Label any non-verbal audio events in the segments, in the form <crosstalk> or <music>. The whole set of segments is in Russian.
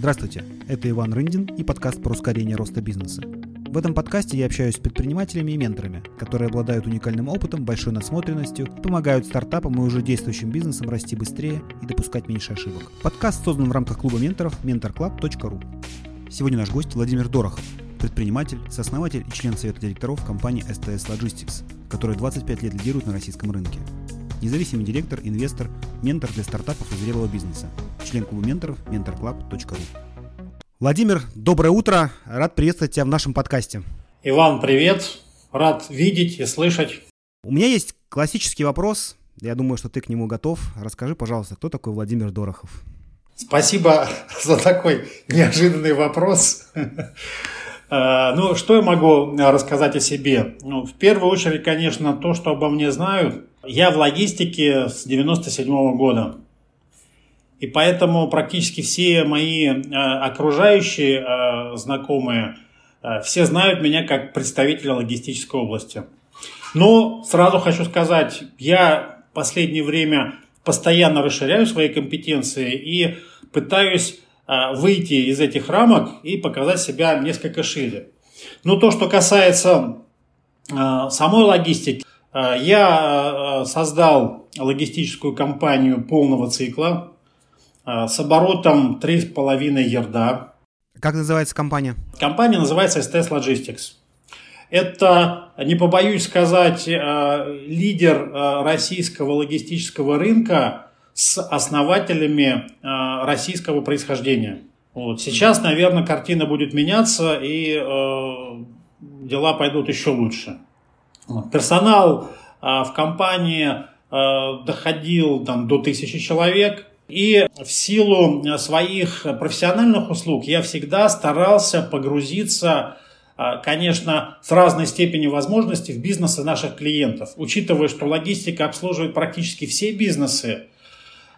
Здравствуйте, это Иван Рындин и подкаст про ускорение роста бизнеса. В этом подкасте я общаюсь с предпринимателями и менторами, которые обладают уникальным опытом, большой насмотренностью, помогают стартапам и уже действующим бизнесам расти быстрее и допускать меньше ошибок. Подкаст создан в рамках клуба менторов mentorclub.ru. Сегодня наш гость Владимир Дорохов, предприниматель, сооснователь и член совета директоров компании STS Logistics, которая 25 лет лидирует на российском рынке. Независимый директор, инвестор, ментор для стартапов и зрелого бизнеса. Член клуба менторов mentorclub.ru. Владимир, доброе утро. Рад приветствовать тебя в нашем подкасте. Иван, привет. Рад видеть и слышать. У меня есть классический вопрос. Я думаю, что ты к нему готов. Расскажи, пожалуйста, кто такой Владимир Дорохов? Спасибо <laughs> за такой неожиданный вопрос. Э, <laughs> ну, что я могу рассказать о себе? Ну, в первую очередь, конечно, то, что обо мне знают. Я в логистике с 97 -го года. И поэтому практически все мои э, окружающие э, знакомые, э, все знают меня как представителя логистической области. Но сразу хочу сказать, я в последнее время постоянно расширяю свои компетенции и пытаюсь выйти из этих рамок и показать себя несколько шире. Но то, что касается самой логистики, я создал логистическую компанию полного цикла, а, с оборотом 3,5 ярда. Как называется компания? Компания называется STS Logistics. Это, не побоюсь сказать, лидер российского логистического рынка с основателями российского происхождения. Вот. Сейчас, наверное, картина будет меняться, и э, дела пойдут еще лучше. Персонал э, в компании э, доходил там, до тысячи человек. И в силу своих профессиональных услуг я всегда старался погрузиться а, конечно, с разной степенью возможностей в бизнесы наших клиентов. Учитывая, что логистика обслуживает практически все бизнесы,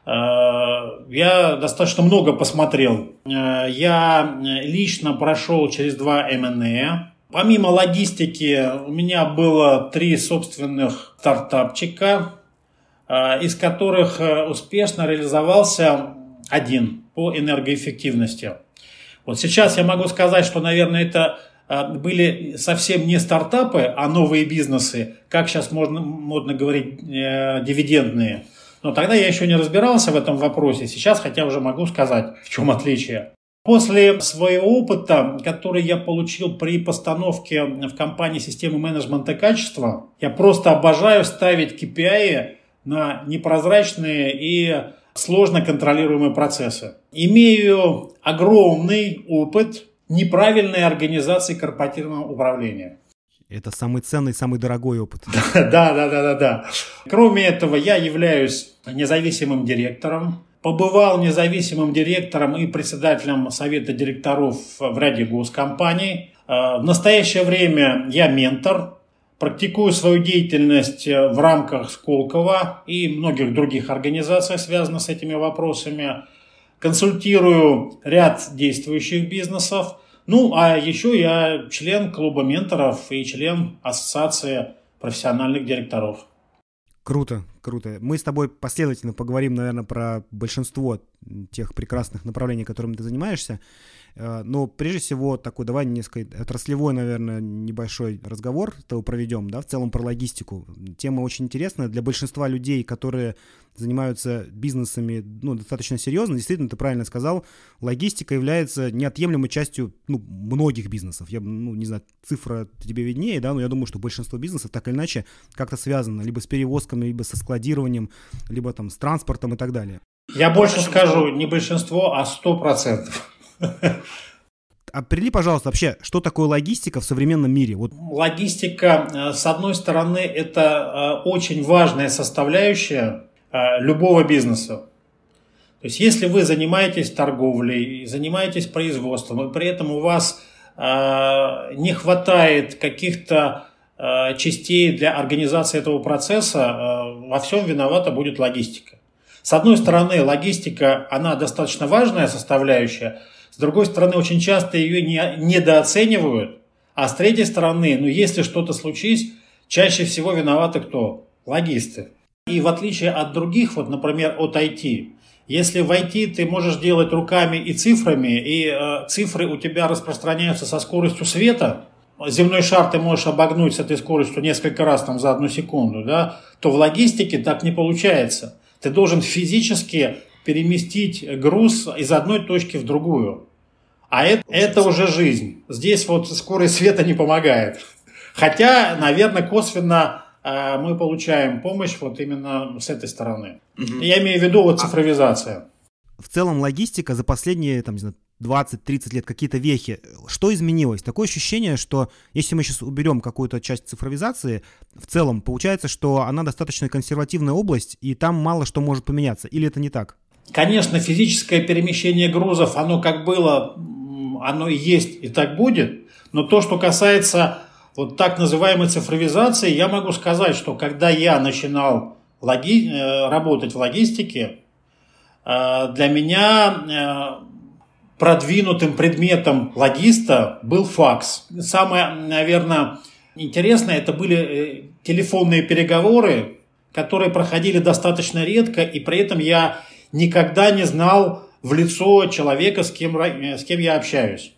а, я достаточно много посмотрел. А, я лично прошел через два МНЭ. Помимо логистики у меня было три собственных стартапчика. Э, из которых э, успешно реализовался один по энергоэффективности. Вот сейчас я могу сказать, что, наверное, это э, были совсем не стартапы, а новые бизнесы, как сейчас можно, модно говорить, э, дивидендные. Но тогда я еще не разбирался в этом вопросе. Сейчас хотя уже могу сказать, в чем отличие. После своего опыта, который я получил при постановке в компании системы менеджмента качества, я просто обожаю ставить KPI на непрозрачные и сложно контролируемые процессы. Имею огромный опыт неправильной организации корпоративного управления. Это самый ценный, самый дорогой опыт. <laughs> Да, да, да, да, да. Кроме этого, я являюсь независимым директором. Побывал независимым директором и председателем совета директоров в ряде госкомпаний. Э, в настоящее время я ментор Практикую свою деятельность э, в рамках Сколково и многих других организаций, связанных с этими вопросами. Консультирую ряд действующих бизнесов. Ну, а еще я член клуба менторов и член ассоциации профессиональных директоров. Круто, круто. Мы с тобой последовательно поговорим, наверное, про большинство тех прекрасных направлений, которыми ты занимаешься. Э, но прежде всего такой, давай несколько отраслевой, наверное, небольшой разговор того проведем, да, в целом про логистику. Тема очень интересная для большинства людей, которые занимаются бизнесами, ну, достаточно серьезно. Действительно, ты правильно сказал, логистика является неотъемлемой частью, ну, многих бизнесов. Я, ну, не знаю, цифра тебе виднее, да, но я думаю, что большинство бизнесов так или иначе как-то связано либо с перевозками, либо со складированием, либо там с транспортом и так далее. Я больше скажу, не большинство, а сто процентов. Определи, пожалуйста, вообще, что такое логистика в современном мире? Вот. Логистика, э, с одной стороны, это э, очень важная составляющая любого бизнеса. То есть, если вы занимаетесь торговлей, занимаетесь производством, и при этом у вас не хватает каких-то частей для организации этого процесса, во всем виновата будет логистика. С одной стороны, логистика, она достаточно важная составляющая, с другой стороны, очень часто ее не, недооценивают. А с третьей стороны, ну если что-то случись, чаще всего виноваты кто? Логисты. И в отличие от других, вот, например, от IT, Если войти, ты можешь делать руками и цифрами, и э, цифры у тебя распространяются со скоростью света, земной шар ты можешь обогнуть с этой скоростью несколько раз там, за одну секунду, да, то в логистике так не получается. Ты должен физически переместить груз из одной точки в другую. А это, это уже жизнь. Здесь вот скорость света не помогает. Хотя, наверное, косвенно мы получаем помощь вот именно с этой стороны. Угу. Я имею в виду вот цифровизация. В целом логистика за последние там, не знаю, 20-30 лет какие-то вехи. Что изменилось? Такое ощущение, что если мы сейчас уберем какую-то часть цифровизации, в целом получается, что она достаточно консервативная область, и там мало что может поменяться. Или это не так? Конечно, физическое перемещение грузов, оно как было, оно и есть, и так будет. Но то, что касается вот так называемой цифровизации, я могу сказать, что когда я начинал логи... Э, работать в логистике, э, для меня э, продвинутым предметом логиста был факс. Самое, наверное, интересное, это были телефонные переговоры, которые проходили достаточно редко, и при этом я никогда не знал в лицо человека, с кем, с кем я общаюсь.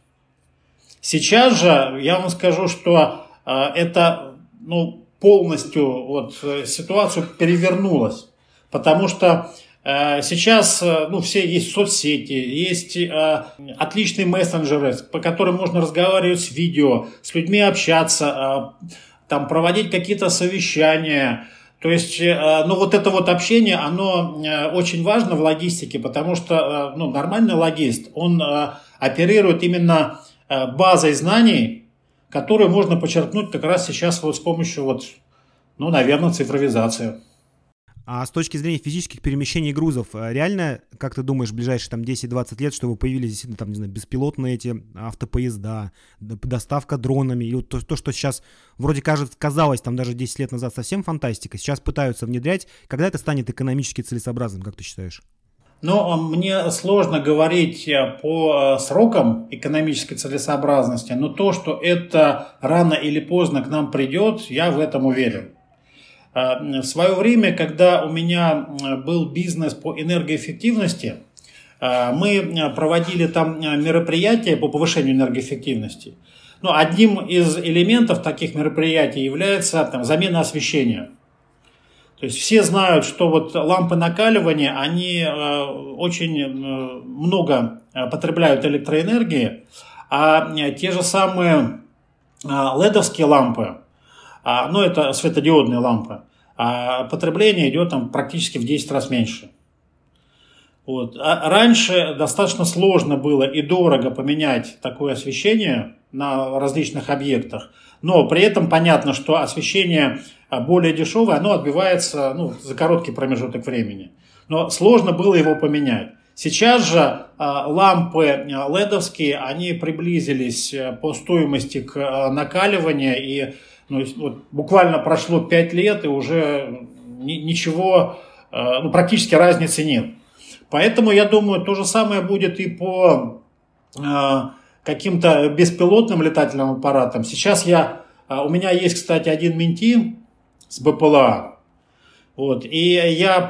Сейчас же я вам скажу, что это ну, полностью вот, э, ситуацию перевернулась. Потому что э, сейчас э, ну, все есть соцсети, есть э, отличные мессенджеры, по которым можно разговаривать с видео, с людьми общаться, э, там, проводить какие-то совещания. То есть, э, ну, вот это вот общение, оно очень важно в логистике, потому что, ну, нормальный логист, он оперирует именно базой знаний, которые можно подчеркнуть как раз сейчас вот с помощью вот, ну, наверное, цифровизации. А с точки зрения физических перемещений грузов, э, реально, как ты думаешь, в ближайшие там 10-20 лет, чтобы появились действительно там, не знаю, беспилотные эти автопоезда, доставка дронами, и вот то, то, что сейчас вроде кажется, казалось там даже 10 лет назад совсем фантастика, сейчас пытаются внедрять, когда это станет экономически целесообразным, как ты считаешь? Но мне сложно говорить э, по э, срокам экономической целесообразности, но то, что это рано или поздно к нам придет, я в этом уверен. А, в свое время, когда у меня был бизнес по энергоэффективности, а, мы проводили там мероприятия по повышению энергоэффективности. Но ну, одним из элементов таких мероприятий является там, замена освещения. То есть все знают, что вот лампы накаливания, они э, очень э, много потребляют электроэнергии, а те же самые ледовские лампы, а, ну это светодиодные лампы, а потребление идет там практически в 10 раз меньше. Вот. А раньше достаточно сложно было и дорого поменять такое освещение на различных объектах, но при этом понятно, что освещение а, более дешевое, оно отбивается ну, за короткий промежуток времени. Но сложно было его поменять. Сейчас же а, лампы ледовские, они приблизились э, по стоимости к а, накаливанию и ну, вот буквально прошло 5 лет, и уже ничего, ну, практически разницы нет. Поэтому, я думаю, то же самое будет и по каким-то беспилотным летательным аппаратам. Сейчас я, э, у меня есть, кстати, один менти с БПЛА, вот. И я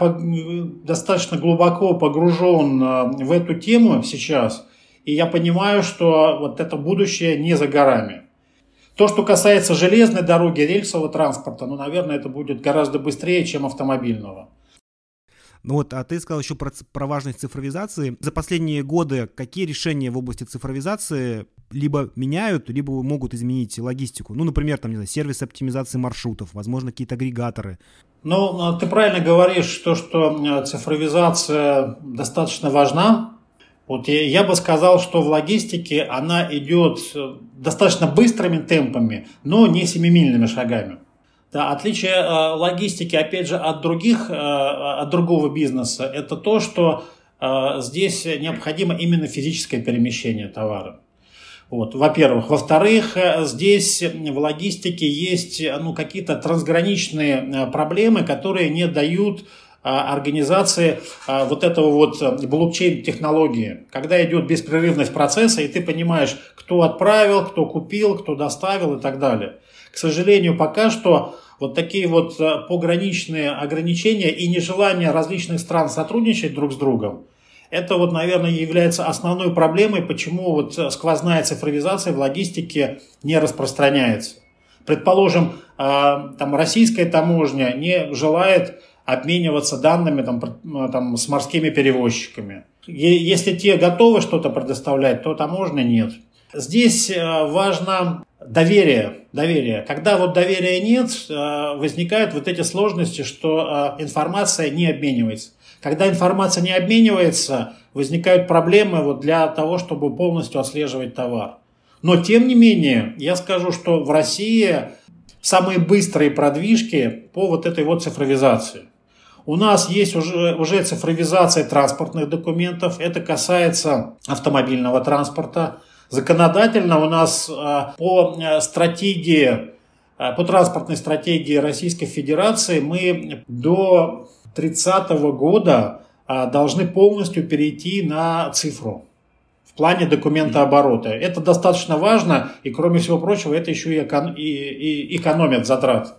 достаточно глубоко погружен в эту тему сейчас, и я понимаю, что вот это будущее не за горами. То, что касается железной дороги, рельсового транспорта, ну, наверное, это будет гораздо быстрее, чем автомобильного. Ну вот, а ты сказал еще про, про важность цифровизации. За последние годы какие решения в области цифровизации либо меняют, либо могут изменить логистику? Ну, например, там, не знаю, сервис оптимизации маршрутов, возможно, какие-то агрегаторы. Ну, а ты правильно говоришь, то, что э, цифровизация достаточно важна, вот я, я бы сказал, что в логистике она идет э, достаточно быстрыми темпами, но не семимильными шагами. Да, отличие э, логистики, опять же, от других, э, от другого бизнеса, это то, что э, здесь необходимо именно физическое перемещение товара. Вот, во-первых. Во-вторых, э, здесь в логистике есть ну, какие-то трансграничные э, проблемы, которые не дают организации вот этого вот э, блокчейн-технологии, когда идет беспрерывность процесса, и ты понимаешь, кто отправил, кто купил, кто доставил и так далее. К сожалению, пока что вот такие вот э, пограничные ограничения и нежелание различных стран сотрудничать друг с другом, Это вот, наверное, является основной проблемой, почему вот сквозная цифровизация в логистике не распространяется. Предположим, там российская таможня не желает обмениваться данными там, там, с морскими перевозчиками. Если те готовы что-то предоставлять, то таможня нет. Здесь э, важно доверие. доверие. Когда вот доверия нет, э, возникают вот эти сложности, что э, информация не обменивается. Когда информация не обменивается, возникают проблемы вот для того, чтобы полностью отслеживать товар. Но тем не менее, я скажу, что в России самые быстрые продвижки по вот этой вот цифровизации. У нас есть уже, уже цифровизация транспортных документов. Это касается автомобильного транспорта. Законодательно у нас а, по э, стратегии, а, по транспортной стратегии Российской Федерации мы до 30 года должны полностью перейти на цифру в плане документа оборота. Это достаточно важно, и кроме всего прочего, это еще и, экон, и, и экономит затрат.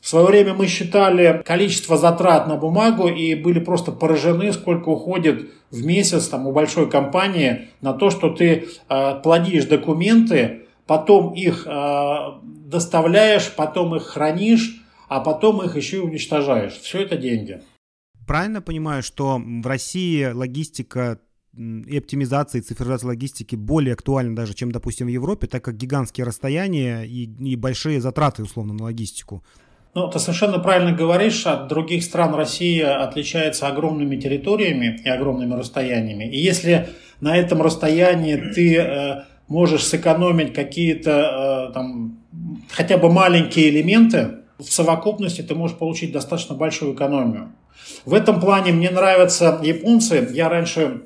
В свое время мы считали количество затрат на бумагу и были просто поражены, сколько уходит в месяц там, у большой компании на то, что ты э, плодишь документы, потом их э, доставляешь, потом их хранишь, а потом их еще и уничтожаешь. Все это деньги. Правильно понимаю, что в России логистика и оптимизация, и логистики более актуальна даже, чем, допустим, в Европе, так как гигантские расстояния и, и большие затраты, условно, на логистику. Ну, ты совершенно правильно говоришь, от других стран Россия отличается огромными территориями и огромными расстояниями. И если на этом расстоянии ты э, можешь сэкономить какие-то э, там хотя бы маленькие элементы, в совокупности ты можешь получить достаточно большую экономию. В этом плане мне нравятся японцы. Я раньше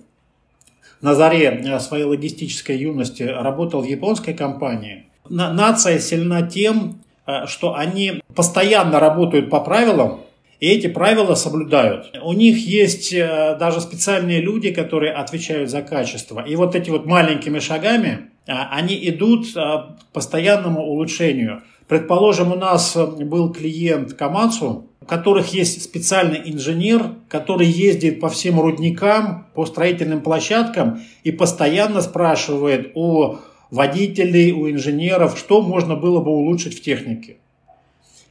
на заре э, своей логистической юности работал в японской компании. Нация сильна тем, что они постоянно работают по правилам, и эти правила соблюдают. У них есть э, даже специальные люди, которые отвечают за качество. И вот эти вот маленькими шагами э, они идут к постоянному улучшению. Предположим, у нас был клиент Камацу, у которых есть специальный инженер, который ездит по всем рудникам, по строительным площадкам и постоянно спрашивает о водителей, у инженеров, что можно было бы улучшить в технике.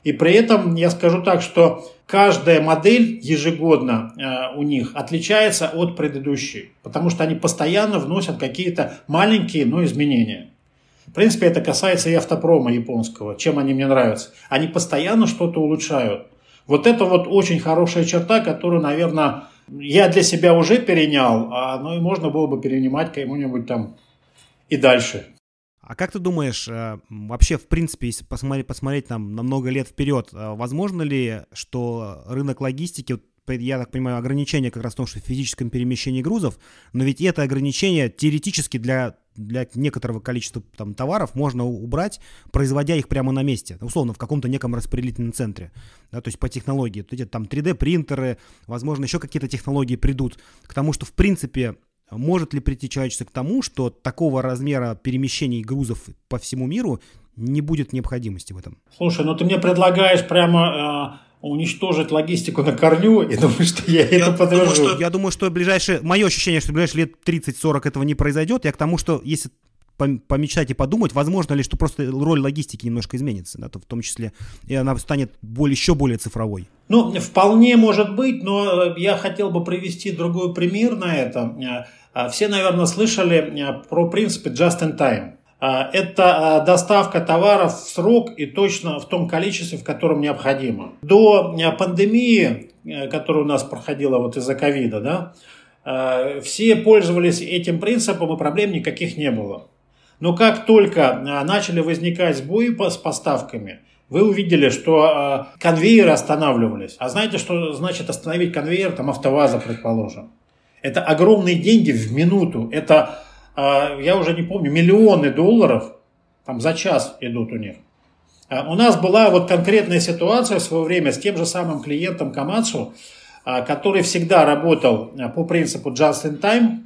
И при этом я скажу так, что каждая модель ежегодно э, у них отличается от предыдущей, потому что они постоянно вносят какие-то маленькие, но изменения. В принципе, это касается и автопрома японского, чем они мне нравятся. Они постоянно что-то улучшают. Вот это вот очень хорошая черта, которую, наверное, я для себя уже перенял, а, ну и можно было бы перенимать кому-нибудь там и дальше. А как ты думаешь, э, вообще, в принципе, если посмотреть, посмотреть там на много лет вперед, э, возможно ли, что рынок логистики, я так понимаю, ограничение как раз в том, что в физическом перемещении грузов, но ведь это ограничение теоретически для, для некоторого количества там, товаров можно убрать, производя их прямо на месте, условно, в каком-то неком распределительном центре, да, то есть по технологии. Эти там 3D-принтеры, возможно, еще какие-то технологии придут к тому, что, в принципе, может ли прийти человечество к тому, что такого размера перемещений грузов по всему миру не будет необходимости в этом? Слушай, ну ты мне предлагаешь прямо э, уничтожить логистику на корню, и думаю, что я, я это подтвержу. Что, я думаю, что ближайшее, мое ощущение, что в ближайшие лет 30-40 этого не произойдет. Я к тому, что если помечтать и подумать, возможно ли, что просто роль логистики немножко изменится, да, то в том числе и она станет более, еще более цифровой. Ну, вполне может быть, но я хотел бы привести другой пример на это. А, все, наверное, слышали э, про принципы just in time. А, это доставка товаров в срок и точно в том количестве, в котором необходимо. До пандемии, которая у нас проходила вот из-за ковида, да, все пользовались этим принципом и проблем никаких не было. Но как только начали возникать сбои с поставками, вы увидели, что конвейеры останавливались. А знаете, что значит остановить конвейер, там автоваза, предположим? Это огромные деньги в минуту. Это, а, я уже не помню, миллионы долларов там за час идут у них. А, у нас была вот конкретная ситуация в свое время с тем же самым клиентом Камацу, а, который всегда работал по принципу just in time.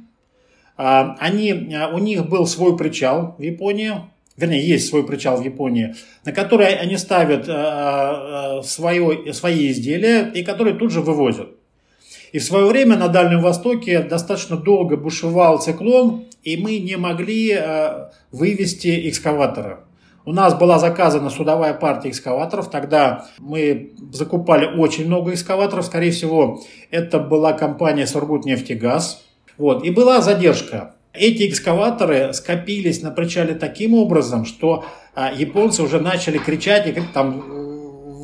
Они, у них был свой причал в Японии, вернее, есть свой причал в Японии, на который они ставят свое, свои изделия и которые тут же вывозят. И в свое время на Дальнем Востоке достаточно долго бушевал циклон, и мы не могли э, вывести экскаватора. У нас была заказана судовая партия экскаваторов. Тогда мы закупали очень много экскаваторов. Скорее всего, это была компания «Сургутнефтегаз». Вот. И была задержка. Эти экскаваторы скопились на причале таким образом, что а, японцы уже начали кричать и там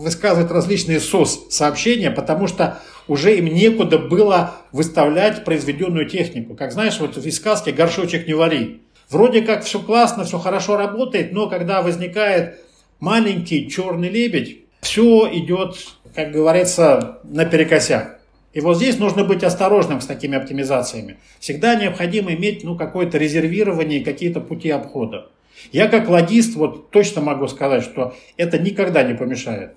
высказывать различные СОС-сообщения, потому что уже им некуда было выставлять произведенную технику. Как знаешь, вот в сказке «Горшочек не вари». Вроде как все классно, все хорошо работает, но когда возникает маленький черный лебедь, все идет, как говорится, наперекосяк. И вот здесь нужно быть осторожным с такими оптимизациями. Всегда необходимо иметь ну, какое-то резервирование, какие-то пути обхода. Я как логист вот точно могу сказать, что это никогда не помешает.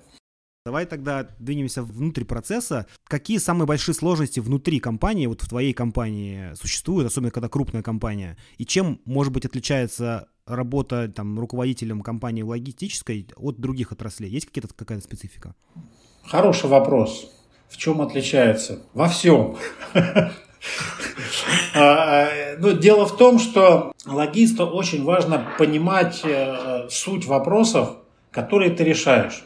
Давай тогда двинемся внутрь процесса. Какие самые большие сложности внутри компании, вот в твоей компании существуют, особенно когда крупная компания? И чем, может быть, отличается работа там, руководителем компании логистической от других отраслей? Есть какие-то, какая-то специфика? Хороший вопрос. В чем отличается? Во всем. <laughs> А, а, ну, дело в том, что логисту очень важно понимать э, суть вопросов, которые ты решаешь.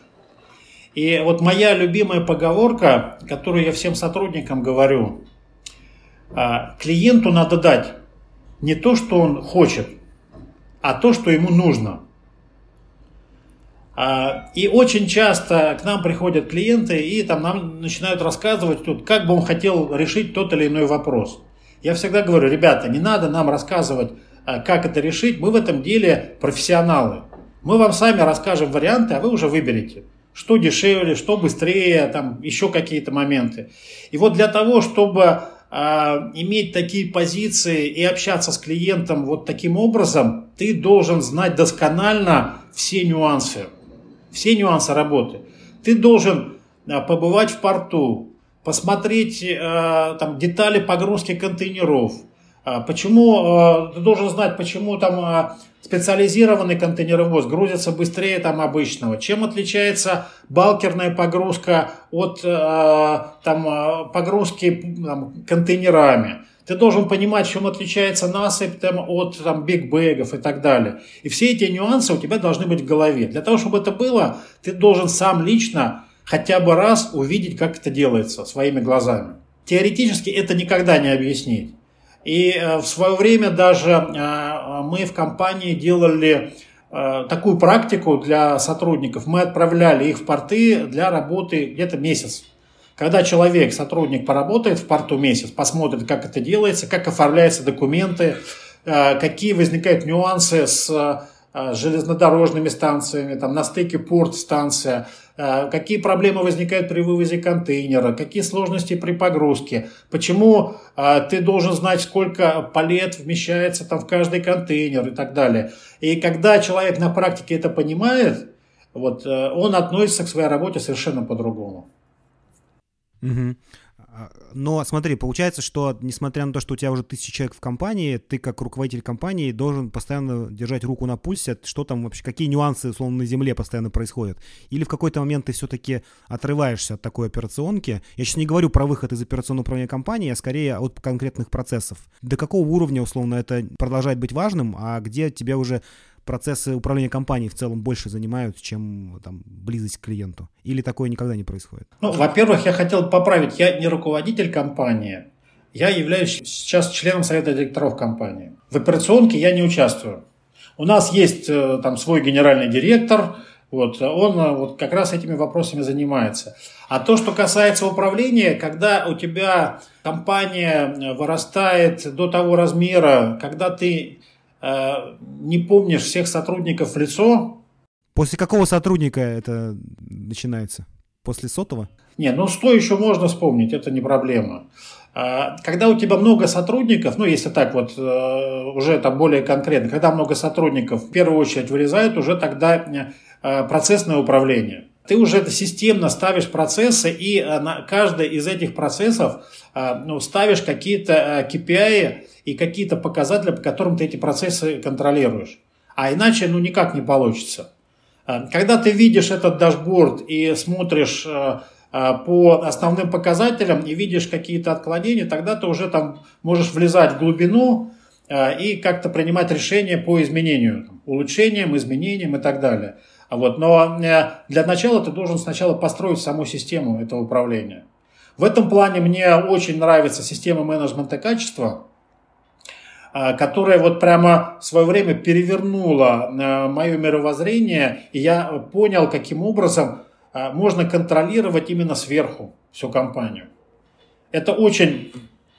И вот моя любимая поговорка, которую я всем сотрудникам говорю, а, клиенту надо дать не то, что он хочет, а то, что ему нужно. А, и очень часто к нам приходят клиенты и там нам начинают рассказывать, тут, как бы он хотел решить тот или иной вопрос. Я всегда говорю, ребята, не надо нам рассказывать, а, как это решить, мы в этом деле профессионалы. Мы вам сами расскажем варианты, а вы уже выберете что дешевле, что быстрее, там еще какие-то моменты. И вот для того, чтобы э, иметь такие позиции и общаться с клиентом вот таким образом, ты должен знать досконально все нюансы, все нюансы работы. Ты должен э, побывать в порту, посмотреть э, там детали погрузки контейнеров, Почему, ты должен знать, почему там специализированный контейнеровоз грузится быстрее там обычного. Чем отличается балкерная погрузка от там, погрузки там, контейнерами? Ты должен понимать, чем отличается насыпь там, от там, бигбэгов и так далее. И все эти нюансы у тебя должны быть в голове. Для того, чтобы это было, ты должен сам лично хотя бы раз увидеть, как это делается своими глазами. Теоретически это никогда не объяснить. И э, в свое время даже э, мы в компании делали э, такую практику для сотрудников. Мы отправляли их в порты для работы где-то месяц. Когда человек, сотрудник, поработает в порту месяц, посмотрит, как это делается, как оформляются документы, какие возникают нюансы с железнодорожными станциями, там на стыке порт-станция, Э, какие проблемы возникают при вывозе контейнера, какие сложности при погрузке, почему э, ты должен знать, сколько палет вмещается там в каждый контейнер и так далее. И когда человек на практике это понимает, вот, э, он относится к своей работе совершенно по-другому. Угу. А, но смотри, получается, что несмотря на то, что у тебя уже тысяча человек в компании, ты как руководитель компании должен постоянно держать руку на пульсе, что там вообще, какие нюансы, условно, на земле постоянно происходят. Или в какой-то момент ты все-таки отрываешься от такой операционки. Я сейчас не говорю про выход из операционного управления компании, а скорее от конкретных процессов. До какого уровня, условно, это продолжает быть важным, а где тебе уже процессы управления компанией в целом больше занимают, чем там, близость к клиенту? Или такое никогда не происходит? Ну, во-первых, я хотел поправить, я не руководитель компании, я являюсь сейчас членом совета директоров компании. В операционке я не участвую. У нас есть э, там свой генеральный директор, вот, он э, вот как раз этими вопросами занимается. А то, что касается управления, когда у тебя компания э, вырастает до того размера, когда ты Э, не помнишь всех сотрудников в лицо. После какого сотрудника это начинается? После сотого? Не, ну 100 еще можно вспомнить, это не проблема. А, когда у тебя много сотрудников, ну если так вот э, уже там более конкретно, когда много сотрудников в первую очередь вырезают, уже тогда э, процессное управление. Ты уже системно ставишь процессы, и на каждый из этих процессов ну, ставишь какие-то KPI, и какие-то показатели, по которым ты эти процессы контролируешь. А иначе ну никак не получится. Э, когда ты видишь этот дашборд и смотришь, э, по основным показателям и видишь какие-то отклонения, тогда ты уже там можешь влезать в глубину и как-то принимать решения по изменению, улучшениям, изменениям и так далее. Вот. Но для начала ты должен сначала построить саму систему этого управления. В этом плане мне очень нравится система менеджмента качества, а, которая вот прямо в свое время перевернула а, мое мировоззрение, и я понял, каким образом можно контролировать именно сверху всю компанию. Это очень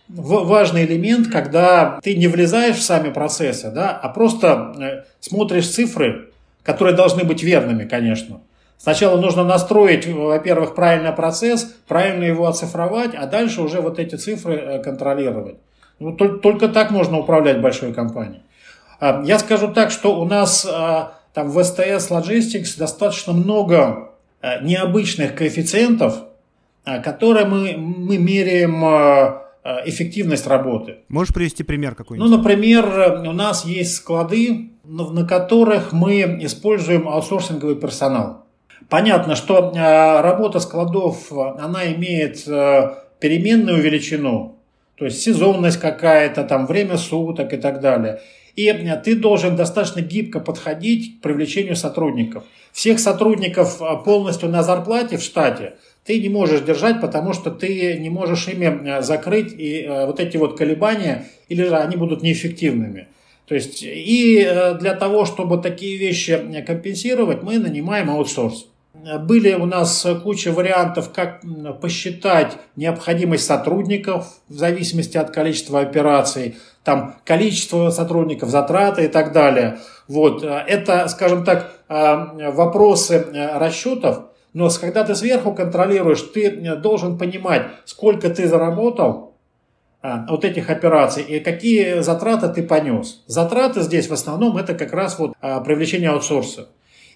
важный элемент, когда ты не влезаешь в сами процессы, да, а просто э, смотришь цифры, которые должны быть верными, конечно. Сначала нужно настроить, во-первых, правильный процесс, правильно его оцифровать, а дальше уже вот эти цифры э, контролировать. Ну, только, только так можно управлять большой компанией. А, я скажу так, что у нас а, там в STS Logistics достаточно много а, необычных коэффициентов, которые мы, мы меряем эффективность работы. Можешь привести пример какой-нибудь? Ну, например, у нас есть склады, на которых мы используем аутсорсинговый персонал. Понятно, что работа складов, она имеет переменную величину, то есть сезонность какая-то, там время суток и так далее. И э, ты должен достаточно гибко подходить к привлечению сотрудников. Всех сотрудников э, полностью на зарплате в штате ты не можешь держать, потому что ты не можешь ими э, закрыть и вот эти вот колебания, или же они будут неэффективными. То есть и для того, чтобы такие вещи компенсировать, мы нанимаем аутсорс. Были у нас куча вариантов, как посчитать необходимость сотрудников в зависимости от количества операций, там количество сотрудников, затраты и так далее. Вот. Это, скажем так, вопросы расчетов, но когда ты сверху контролируешь, ты должен понимать, сколько ты заработал вот этих операций и какие затраты ты понес. Затраты здесь в основном это как раз вот привлечение аутсорса.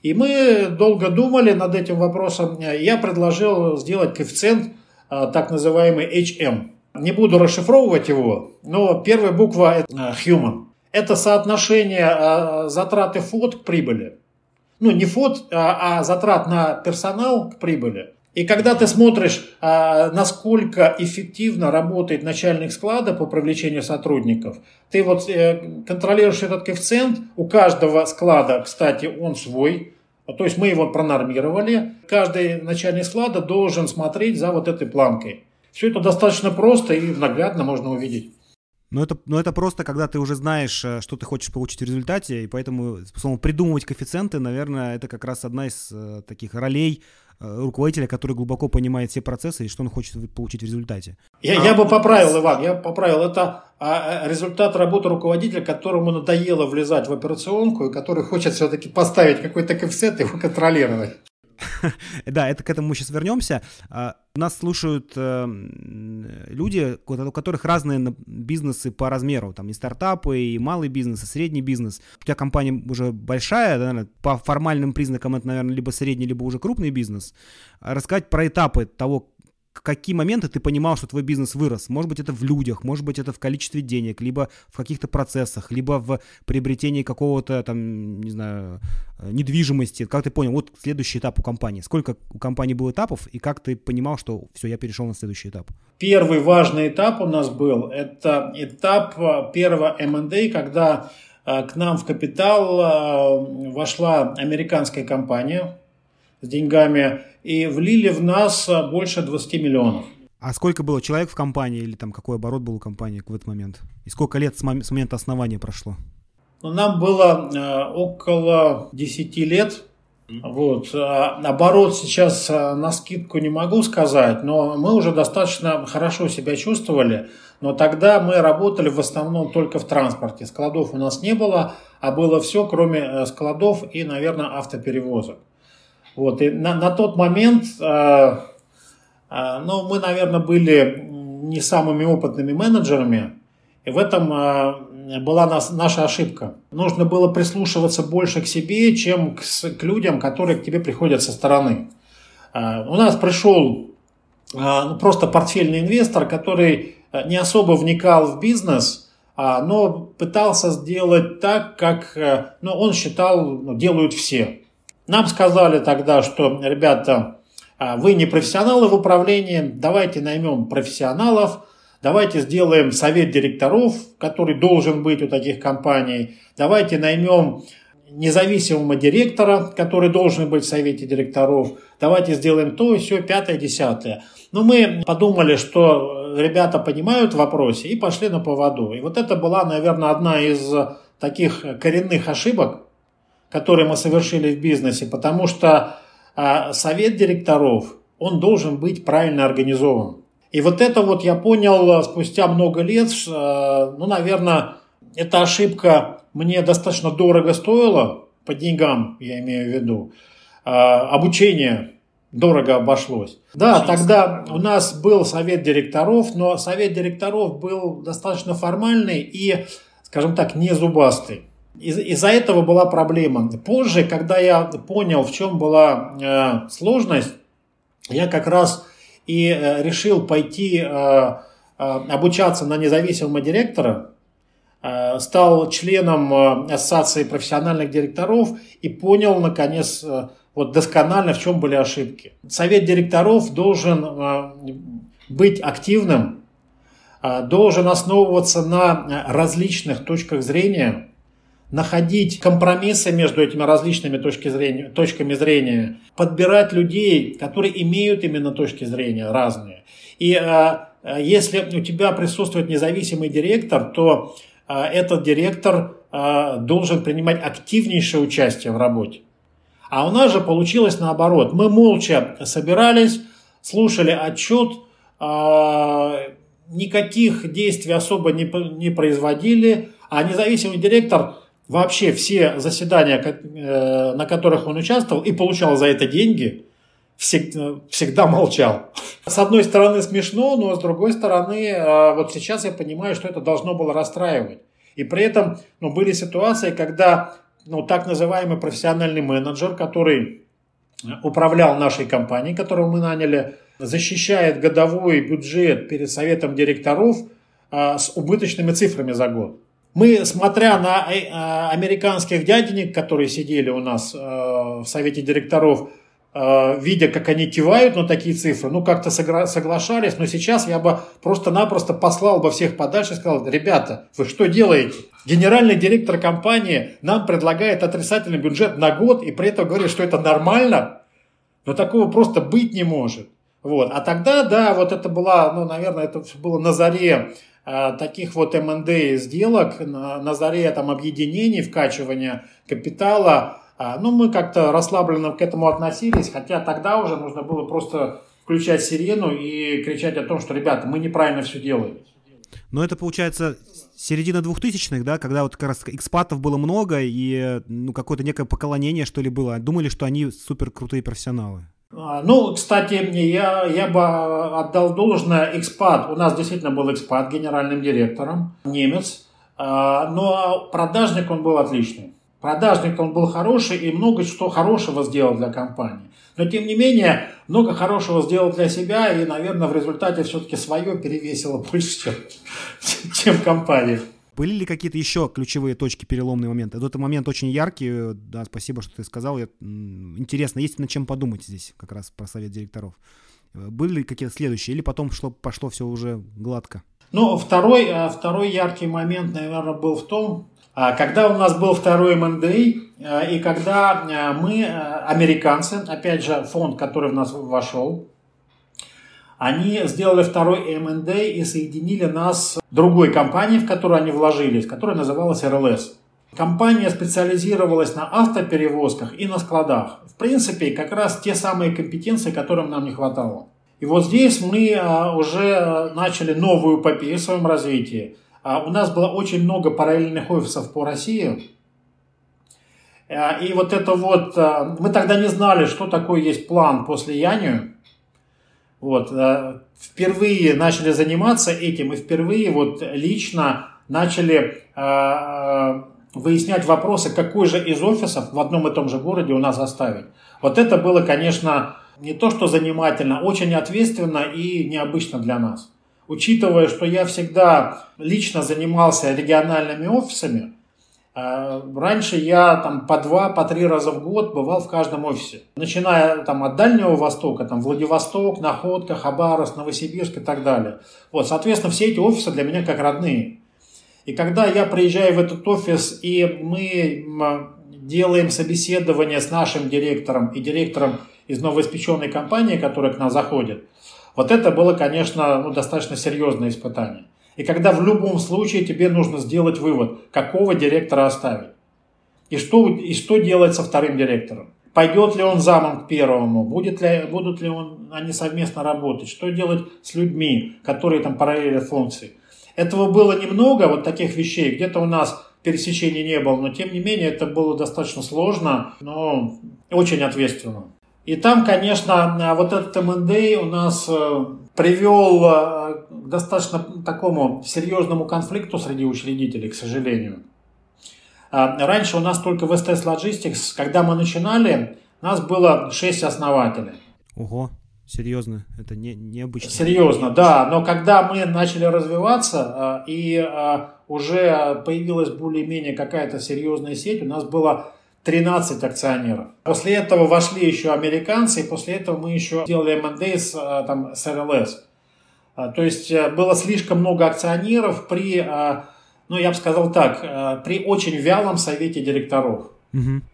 И мы долго думали над этим вопросом. Я предложил сделать коэффициент, а, так называемый HM. Не буду расшифровывать его, но первая буква это а, human. Это соотношение а, затраты фот к прибыли. Ну, не фот, а затрат на персонал к прибыли. И когда ты смотришь, насколько эффективно работает начальник склада по привлечению сотрудников, ты вот э, контролируешь этот коэффициент, у каждого склада, кстати, он свой, то есть мы его пронормировали. Каждый начальник склада должен смотреть за вот этой планкой. Все это достаточно просто и наглядно можно увидеть. Но это, но это просто, когда ты уже знаешь, э, что ты хочешь получить в результате, и поэтому способен придумывать коэффициенты, наверное, это как раз одна из э, таких ролей руководителя, который глубоко понимает все процессы и что он хочет получить в результате. Я, я бы поправил, Иван, я поправил. Это а, а, результат работы руководителя, которому надоело влезать в операционку и который хочет все-таки поставить какой-то коэффициент и его контролировать. <laughs> Да, это к этому мы сейчас вернемся. А, нас слушают э, люди, у которых разные бизнесы по размеру. Там и стартапы, и малый бизнес, и средний бизнес. У тебя компания уже большая, по формальным признакам это, наверное, либо средний, либо уже крупный бизнес. Рассказать про этапы того, какие моменты ты понимал, что твой бизнес вырос? Может быть, это в людях, может быть, это в количестве денег, либо в каких-то процессах, либо в приобретении какого-то, там, не знаю, э, недвижимости. Как ты понял, вот следующий этап у компании. Сколько у компании было этапов, и как ты понимал, что все, я перешел на следующий этап? Первый важный этап у нас был, это этап э, первого M&A, когда э, к нам в капитал вошла американская компания, с деньгами и влили в нас а, больше 20 миллионов. А сколько было человек в компании или там какой оборот был у компании в этот момент? И сколько лет с, мом- с момента основания прошло? Ну, нам было э, около 10 лет. Вот. А оборот сейчас на скидку не могу сказать, но мы уже достаточно хорошо себя чувствовали. Но тогда мы работали в основном только в транспорте. Складов у нас не было, а было все, кроме э, складов и, наверное, автоперевозок. Вот, и на, на тот момент, э, э, ну, мы, наверное, были не самыми опытными менеджерами, и в этом э, была нас, наша ошибка. Нужно было прислушиваться больше к себе, чем к, к людям, которые к тебе приходят со стороны. Э, у нас пришел э, просто портфельный инвестор, который не особо вникал в бизнес, но пытался сделать так, как ну, он считал, ну, делают все. Нам сказали тогда, что, ребята, а, вы не профессионалы в управлении, давайте наймем профессионалов, давайте сделаем совет директоров, который должен быть у таких компаний, давайте наймем независимого директора, который должен быть в совете директоров, давайте сделаем то, все, пятое, десятое. Но мы подумали, что ребята понимают в вопросе и пошли на поводу. И вот это была, наверное, одна из таких коренных ошибок, которые мы совершили в бизнесе, потому что а, совет директоров, он должен быть правильно организован. И вот это вот я понял спустя много лет, ну, наверное, эта ошибка мне достаточно дорого стоила, по деньгам я имею в виду, а, обучение дорого обошлось. Да, тогда у нас был совет директоров, но совет директоров был достаточно формальный и, скажем так, не зубастый. Из- из-за этого была проблема. Позже, когда я понял, в чем была э, сложность, я как раз и э, решил пойти э, э, обучаться на независимого директора, э, стал членом э, Ассоциации профессиональных директоров и понял, наконец, э, вот досконально, в чем были ошибки. Совет директоров должен э, быть активным, э, должен основываться на э, различных точках зрения, находить компромиссы между этими различными точки зрения, точками зрения, подбирать людей, которые имеют именно точки зрения разные. И э, если у тебя присутствует независимый директор, то э, этот директор э, должен принимать активнейшее участие в работе. А у нас же получилось наоборот. Мы молча собирались, слушали отчет, никаких действий особо не, не производили, а независимый директор вообще все заседания, э, на которых он участвовал и получал за это деньги, всегда, молчал. С одной стороны смешно, но с другой стороны, э, вот сейчас я понимаю, что это должно было расстраивать. И при этом ну, были ситуации, когда ну, так называемый профессиональный менеджер, который управлял нашей компанией, которую мы наняли, защищает годовой бюджет перед советом директоров а, с убыточными цифрами за год. Мы, смотря на э, американских дяденек, которые сидели у нас э, в совете директоров, э, видя, как они кивают на такие цифры, ну, как-то соглашались, но сейчас я бы просто-напросто послал бы всех подальше и сказал, ребята, вы что делаете? Генеральный директор компании нам предлагает отрицательный бюджет на год и при этом говорит, что это нормально, но такого просто быть не может. Вот. А тогда, да, вот это была, ну, наверное, это было на заре таких вот МНД сделок на, на заре там, объединений, вкачивания капитала, э, ну, мы как-то расслабленно к этому относились, хотя тогда уже нужно было просто включать сирену и кричать о том, что, ребята, мы неправильно все делаем. Но это, получается, середина двухтысячных, да, когда вот как раз экспатов было много и ну, какое-то некое поколонение, что ли, было. Думали, что они супер крутые профессионалы. А, ну, кстати, я, я бы отдал должное экспат. У нас действительно был экспат генеральным директором, немец. А, но продажник он был отличный. Продажник он был хороший и много что хорошего сделал для компании. Но, тем не менее, много хорошего сделал для себя и, наверное, в результате все-таки свое перевесило больше, чем, <laughs> чем компания. Были ли какие-то еще ключевые точки, переломные моменты? Этот момент очень яркий, да, спасибо, что ты сказал. Я, интересно, есть над чем подумать здесь, как раз про совет директоров. Э, были ли какие-то следующие, или потом шло, пошло все уже гладко? Ну, второй, э, второй яркий момент, наверное, был в том, а, когда у нас был второй МНД, э, и когда мы, американцы, опять же, фонд, который в нас вошел, они сделали второй МНД и соединили нас с другой компанией, в которую они вложились, которая называлась РЛС. Компания специализировалась на автоперевозках и на складах. В принципе, как раз те самые компетенции, которым нам не хватало. И вот здесь мы а, уже начали новую эпопею в своем развитии. А, у нас было очень много параллельных офисов по России. А, и вот это вот, мы тогда не знали, что такое есть план после Янию. Вот, э, впервые начали заниматься этим и впервые вот лично начали э, э, выяснять вопросы, какой же из офисов в одном и том же городе у нас оставить. Вот это было, конечно, не то что занимательно, очень ответственно и необычно для нас. Учитывая, что я всегда лично занимался региональными офисами, раньше я там по два, по три раза в год бывал в каждом офисе. Начиная там от Дальнего Востока, там Владивосток, Находка, Хабаровск, Новосибирск и так далее. Вот, соответственно, все эти офисы для меня как родные. И когда я приезжаю в этот офис, и мы делаем собеседование с нашим директором и директором из новоиспеченной компании, которая к нам заходит, вот это было, конечно, ну, достаточно серьезное испытание. И когда в любом случае тебе нужно сделать вывод, какого директора оставить. И что, и что делать со вторым директором. Пойдет ли он замом к первому, будет ли, будут ли он, они совместно работать, что делать с людьми, которые там параллелят функции. Этого было немного, вот таких вещей. Где-то у нас пересечений не было, но тем не менее это было достаточно сложно, но очень ответственно. И там, конечно, вот этот МНД у нас э, привел э, к достаточно такому серьезному конфликту среди учредителей, к сожалению. А, раньше у нас только в STS Logistics, когда мы начинали, нас было 6 основателей. Ого, серьезно, это не, необычно. Серьезно, да, но когда мы начали развиваться э, и уже появилась более-менее какая-то серьезная сеть, у нас было 13 акционеров. После этого вошли еще американцы, и после этого мы еще делали M&A с, э, там, с RLS. А, то есть э, было слишком много акционеров при, э, ну я бы сказал так, при очень вялом совете директоров.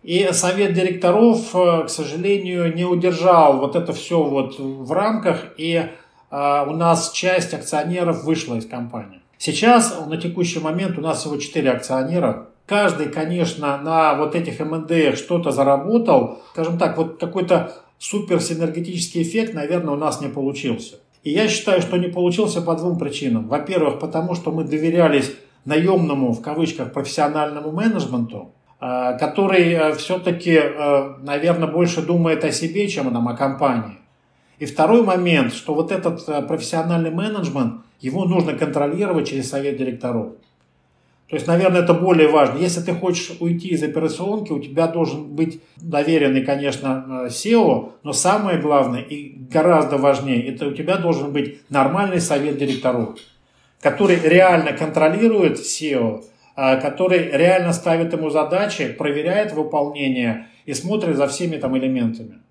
И совет директоров, к сожалению, не удержал вот это все вот в рамках, и у нас часть акционеров вышла из компании. Сейчас, на текущий момент, у нас всего 4 акционера, Каждый, конечно, на вот этих МНД что-то заработал. Скажем так, вот какой-то суперсинергетический эффект, наверное, у нас не получился. И я считаю, что не получился по двум причинам. Во-первых, потому что мы доверялись наемному, в кавычках, профессиональному менеджменту, а, который э, все-таки, э, наверное, больше думает о себе, чем нам о компании. И второй момент, что вот этот э, профессиональный менеджмент, его нужно контролировать через совет директоров. То есть, наверное, это более важно. Если ты хочешь уйти из операционки, у тебя должен быть доверенный, конечно, SEO, но самое главное и гораздо важнее, это у тебя должен быть нормальный совет директоров, который реально контролирует SEO, а, который реально ставит ему задачи, проверяет выполнение и смотрит за всеми там элементами.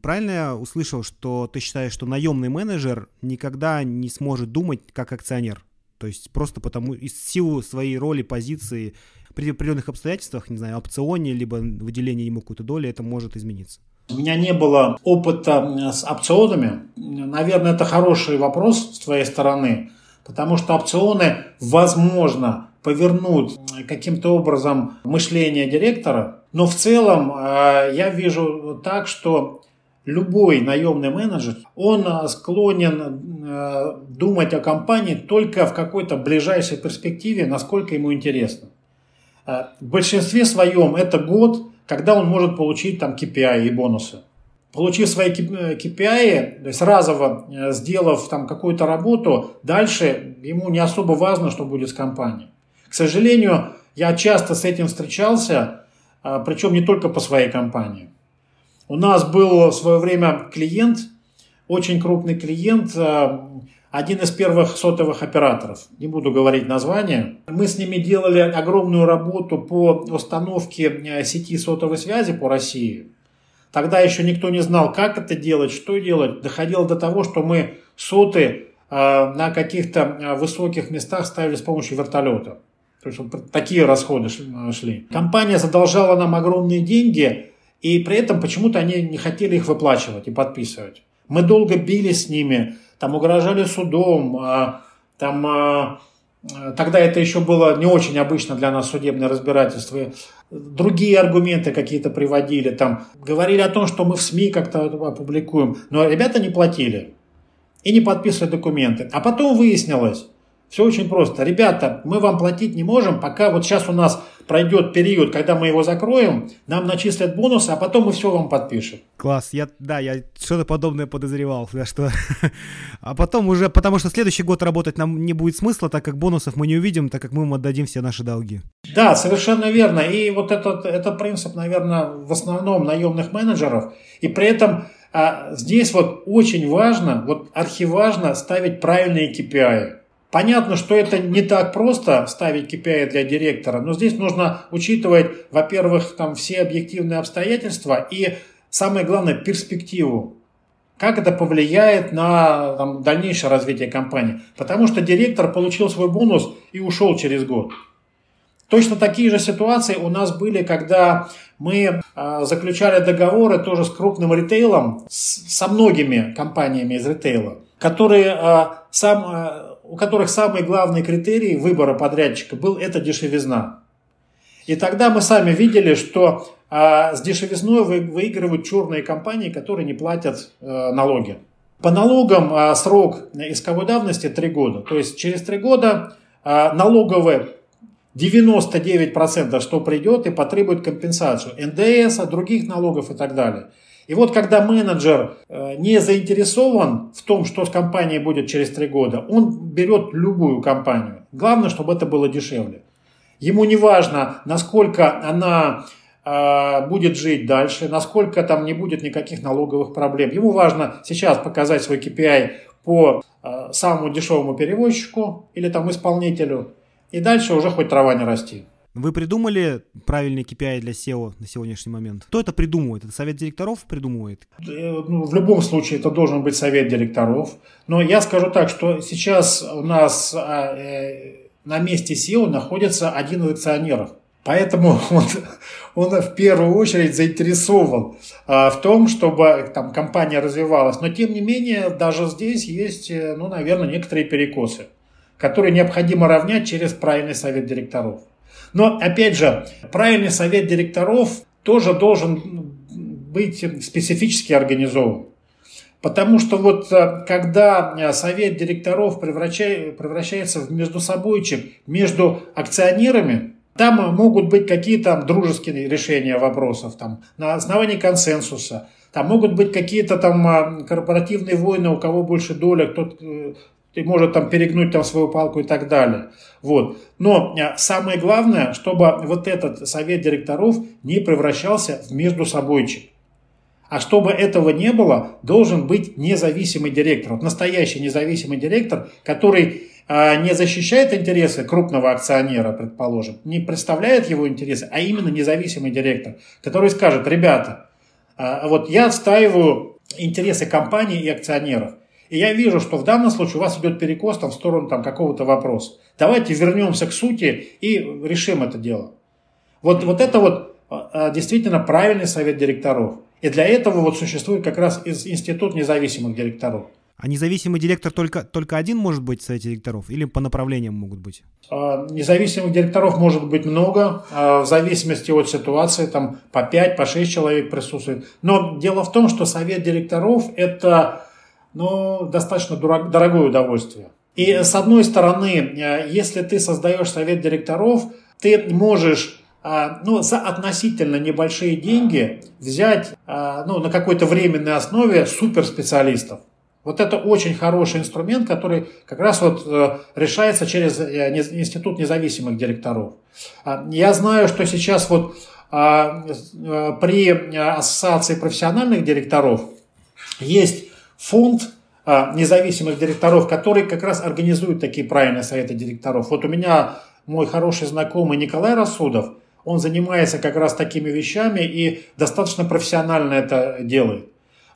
Правильно я услышал, что ты считаешь, что наемный менеджер никогда не сможет думать как акционер? То есть просто потому, из силы своей роли, позиции, при определенных обстоятельствах, не знаю, опционе, либо выделении ему какой-то доли, это может измениться. У меня не было опыта с опционами. Наверное, это хороший вопрос с твоей стороны, потому что опционы, возможно, повернут каким-то образом мышление директора, но в целом э, я вижу так, что любой наемный менеджер, он э, склонен э, думать о компании только в какой-то ближайшей перспективе, насколько ему интересно. Э, в большинстве своем это год, когда он может получить там KPI и бонусы. Получив свои KPI, то есть разово сделав там какую-то работу, дальше ему не особо важно, что будет с компанией. К сожалению, я часто с этим встречался, причем не только по своей компании. У нас был в свое время клиент, очень крупный клиент, э, один из первых сотовых операторов. Не буду говорить название. Мы с ними делали огромную работу по установке э, сети сотовой связи по России. Тогда еще никто не знал, как это делать, что делать. Доходило до того, что мы соты э, на каких-то высоких местах ставили с помощью вертолета. То есть вот такие расходы шли. Компания задолжала нам огромные деньги, и при этом почему-то они не хотели их выплачивать и подписывать. Мы долго били с ними, там угрожали судом, а, там а, тогда это еще было не очень обычно для нас судебное разбирательство. Другие аргументы какие-то приводили, там говорили о том, что мы в СМИ как-то опубликуем, но ребята не платили и не подписывали документы. А потом выяснилось, все очень просто. Ребята, мы вам платить не можем, пока вот сейчас у нас пройдет период, когда мы его закроем, нам начислят бонусы, а потом мы все вам подпишем. Класс, я, да, я что-то подобное подозревал, да, что... <laughs> а потом уже, потому что следующий год работать нам не будет смысла, так как бонусов мы не увидим, так как мы им отдадим все наши долги. Да, совершенно верно. И вот этот, этот принцип, наверное, в основном наемных менеджеров. И при этом а, здесь вот очень важно, вот архиважно ставить правильные KPI. Понятно, что это не так просто ставить KPI для директора, но здесь нужно учитывать, во-первых, там все объективные обстоятельства и самое главное перспективу. Как это повлияет на там, дальнейшее развитие компании? Потому что директор получил свой бонус и ушел через год. Точно такие же ситуации у нас были, когда мы э, заключали договоры тоже с крупным ритейлом, с, со многими компаниями из ритейла, которые э, сам, э, у которых самый главный критерий выбора подрядчика был это дешевизна. И тогда мы сами видели, что э, с дешевизной вы, выигрывают черные компании, которые не платят э, налоги. По налогам э, срок исковой давности 3 года. То есть через 3 года э, налоговые 99% что придет и потребует компенсацию НДС, других налогов и так далее. И вот когда менеджер э, не заинтересован в том, что с компанией будет через три года, он берет любую компанию. Главное, чтобы это было дешевле. Ему не важно, насколько она э, будет жить дальше, насколько там не будет никаких налоговых проблем. Ему важно сейчас показать свой KPI по э, самому дешевому перевозчику или там исполнителю, и дальше уже хоть трава не расти. Вы придумали правильный KPI для SEO на сегодняшний момент? Кто это придумывает? Это совет директоров придумывает? Э, ну, в любом случае это должен быть совет директоров. Но я скажу так, что сейчас у нас а, э, на месте SEO находится один из акционеров. Поэтому <laughs> он, он в первую очередь заинтересован а, в том, чтобы там, компания развивалась. Но тем не менее, даже здесь есть, э, ну, наверное, некоторые перекосы, которые необходимо равнять через правильный совет директоров. Но, опять же, правильный совет директоров тоже должен быть специфически организован. Потому что вот э, когда э, совет директоров превращается в междусобойчик между акционерами, там могут быть какие-то дружеские решения вопросов там, на основании консенсуса. Там могут быть какие-то там э, корпоративные войны, у кого больше доля, кто ты может там перегнуть там свою палку и так далее. Вот. Но а, самое главное, чтобы вот этот совет директоров не превращался в между собойчик. А чтобы этого не было, должен быть независимый директор. Вот настоящий независимый директор, который а, не защищает интересы крупного акционера, предположим, не представляет его интересы, а именно независимый директор, который скажет, ребята, а, вот я отстаиваю интересы компании и акционеров. И я вижу, что в данном случае у вас идет перекос там, в сторону там, какого-то вопроса. Давайте вернемся к сути и решим это дело. Вот, вот это вот а, а, действительно правильный совет директоров. И для этого вот существует как раз институт независимых директоров. А независимый директор только, только один может быть в совете директоров или по направлениям могут быть? А, независимых директоров может быть много, в зависимости от ситуации, там по 5, по 6 человек присутствует. Но дело в том, что совет директоров – это но достаточно дорогое удовольствие. И с одной стороны, э, если ты создаешь совет директоров, ты можешь э, ну, за относительно небольшие деньги взять э, ну, на какой-то временной основе суперспециалистов. Вот это очень хороший инструмент, который как раз вот решается через Институт независимых директоров. Я знаю, что сейчас вот при Ассоциации профессиональных директоров есть фонд а, независимых директоров, который как раз организует такие правильные советы директоров. Вот у меня мой хороший знакомый Николай Рассудов, он занимается как раз такими вещами и достаточно профессионально это делает.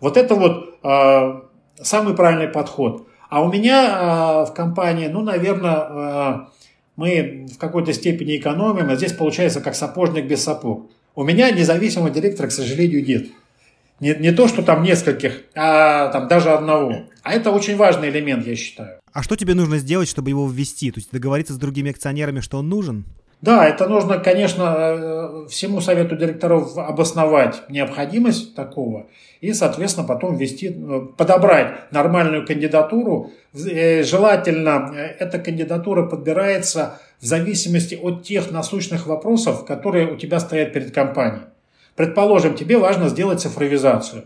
Вот это вот э, самый правильный подход. А у меня э, в компании, ну, наверное, э, мы в какой-то степени экономим, а здесь получается как сапожник без сапог. У меня независимого директора, к сожалению, нет. Не, не то, что там нескольких, а там даже одного. А это очень важный элемент, я считаю. А что тебе нужно сделать, чтобы его ввести? То есть договориться с другими акционерами, что он нужен? Да, это нужно, конечно, э, всему совету директоров обосновать необходимость такого и, соответственно, потом ввести, э, подобрать нормальную кандидатуру. Э, желательно эта кандидатура подбирается в зависимости от тех насущных вопросов, которые у тебя стоят перед компанией. Предположим, тебе важно сделать цифровизацию.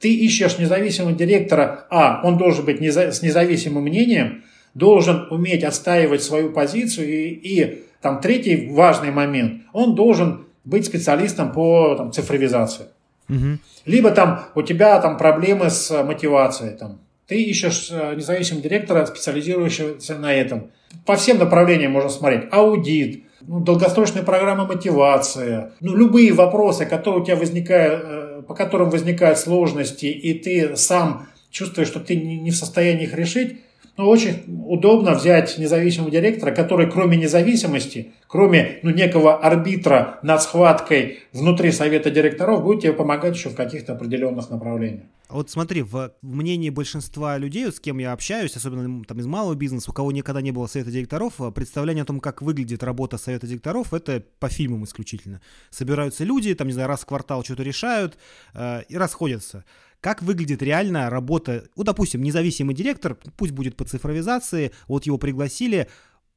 Ты ищешь независимого директора, а, он должен быть с независимым мнением, должен уметь отстаивать свою позицию, и, и там третий важный момент, он должен быть специалистом по там, цифровизации. Угу. Либо там у тебя там проблемы с мотивацией, там, Ты ищешь э, независимого директора, специализирующегося на этом. По всем направлениям можно смотреть. Аудит, ну, долгосрочная программа мотивации, ну, любые вопросы, которые у тебя возникают, э, по которым возникают сложности, и ты сам чувствуешь, что ты не в состоянии их решить, ну, очень удобно взять независимого директора, который кроме независимости, кроме ну, некого арбитра над схваткой внутри совета директоров, будет тебе помогать еще в каких-то определенных направлениях. Вот смотри, в мнении большинства людей, с кем я общаюсь, особенно там из малого бизнеса, у кого никогда не было совета директоров, представление о том, как выглядит работа совета директоров, это по фильмам исключительно. Собираются люди, там, не знаю, раз в квартал что-то решают э, и расходятся как выглядит реально работа, ну, допустим, независимый директор, пусть будет по цифровизации, вот его пригласили,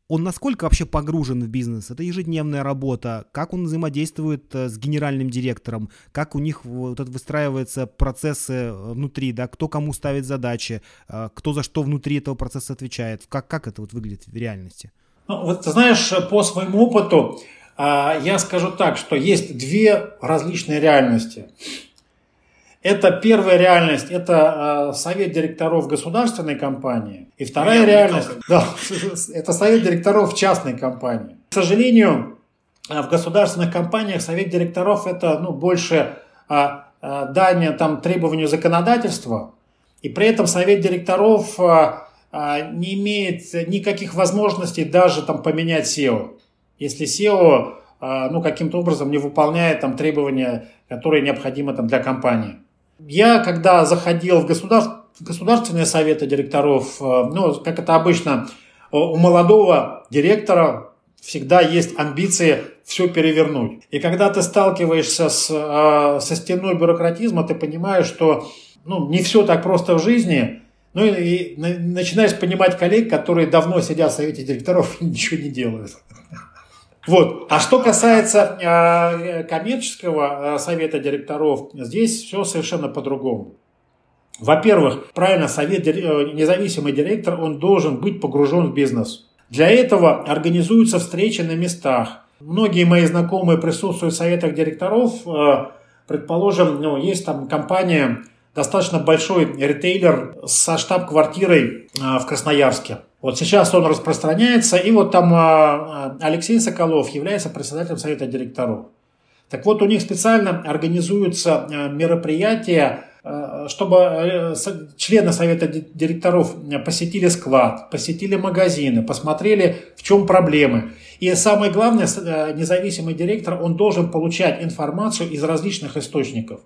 он насколько вообще погружен в бизнес? Это ежедневная работа, как он взаимодействует э, с генеральным директором, как у них вот это выстраиваются процессы э, внутри, да, кто кому ставит задачи, э, кто за что внутри этого процесса отвечает, как, как это вот выглядит в реальности? Ну, вот ты знаешь, по своему опыту я скажу так, что есть две различные реальности. Это первая реальность, это э, совет директоров государственной компании. И вторая реальность, да, <laughs> это совет директоров частной компании. К сожалению, э, в государственных компаниях совет директоров это ну, больше э, э, дание там, требованию законодательства, и при этом совет директоров не имеет никаких возможностей даже там, поменять SEO. Если SEO ну, каким-то образом не выполняет там, требования, которые необходимы там, для компании. Я, когда заходил в государств... государственные советы директоров, э, ну, как это обычно, э, у молодого директора всегда есть амбиции все перевернуть. И когда ты сталкиваешься с, э, со стеной бюрократизма, ты понимаешь, что ну, не все так просто в жизни, ну и начинаешь понимать коллег, которые давно сидят в совете директоров <laughs> и ничего не делают. Вот. А что касается э, коммерческого э, совета директоров, здесь все совершенно по-другому. Во-первых, правильно, совет, э, независимый директор, он должен быть погружен в бизнес. Для этого организуются встречи на местах. Многие мои знакомые присутствуют в советах директоров. Э, предположим, ну, есть там компания, достаточно большой ритейлер со штаб-квартирой э, в Красноярске. Вот сейчас он распространяется, и вот там а, а, Алексей Соколов является председателем совета директоров. Так вот, у них специально организуются а, мероприятия, чтобы э, члены совета директоров посетили склад, посетили магазины, посмотрели, в чем проблемы. И самое главное, э, независимый директор, он должен получать информацию из различных источников.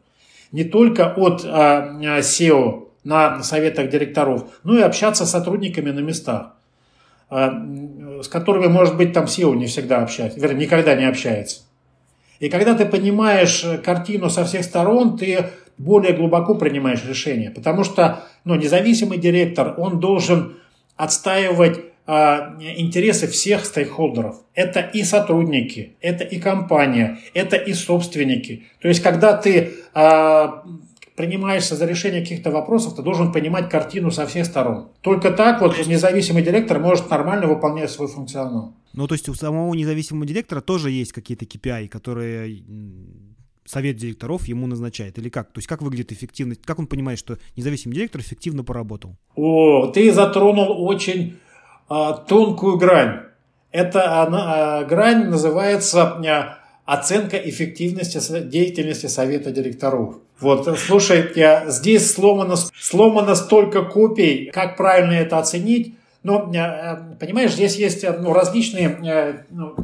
Не только от SEO, на советах директоров, ну и общаться с сотрудниками на местах, а, с которыми, может быть, там SEO не всегда общается, вернее, никогда не общается. И когда ты понимаешь картину со всех сторон, ты более глубоко принимаешь решение, потому что ну, независимый директор, он должен отстаивать э, интересы всех стейкхолдеров. Это и сотрудники, это и компания, это и собственники. То есть, когда ты э, принимаешься за решение каких-то вопросов, ты должен понимать картину со всех сторон. Только так вот независимый директор может нормально выполнять свой функционал. Ну, то есть у самого независимого директора тоже есть какие-то KPI, которые совет директоров ему назначает? Или как? То есть как выглядит эффективность? Как он понимает, что независимый директор эффективно поработал? О, ты затронул очень а, тонкую грань. Эта а, грань называется а, оценка эффективности деятельности совета директоров. Вот, слушай, я, здесь сломано, сломано столько копий, как правильно это оценить. Но, э, понимаешь, здесь есть э, ну, различные, э, ну,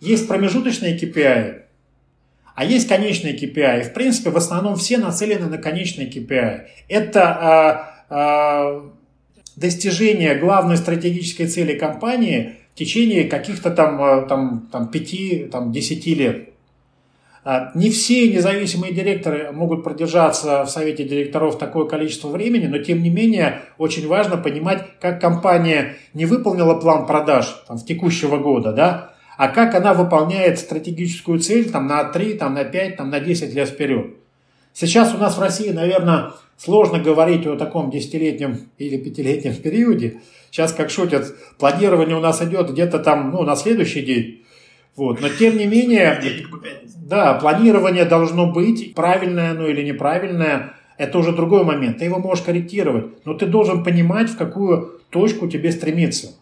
есть промежуточные KPI, а есть конечные KPI. В принципе, в основном все нацелены на конечные KPI. Это а, а, достижение главной стратегической цели компании в течение каких-то там, там, там 5-10 лет. А, не все независимые директоры могут продержаться в совете директоров такое количество времени, но тем не менее очень важно понимать, как компания не выполнила план продаж там, в текущего года, да, а как она выполняет стратегическую цель там, на 3, там, на 5, там, на 10 лет вперед. Сейчас у нас в России, наверное, сложно говорить о таком десятилетнем или пятилетнем периоде. Сейчас, как шутят, планирование у нас идет где-то там ну, на следующий день. Вот. Но тем не менее, да, планирование должно быть, правильное оно или неправильное, это уже другой момент. Ты его можешь корректировать, но ты должен понимать, в какую точку тебе стремиться.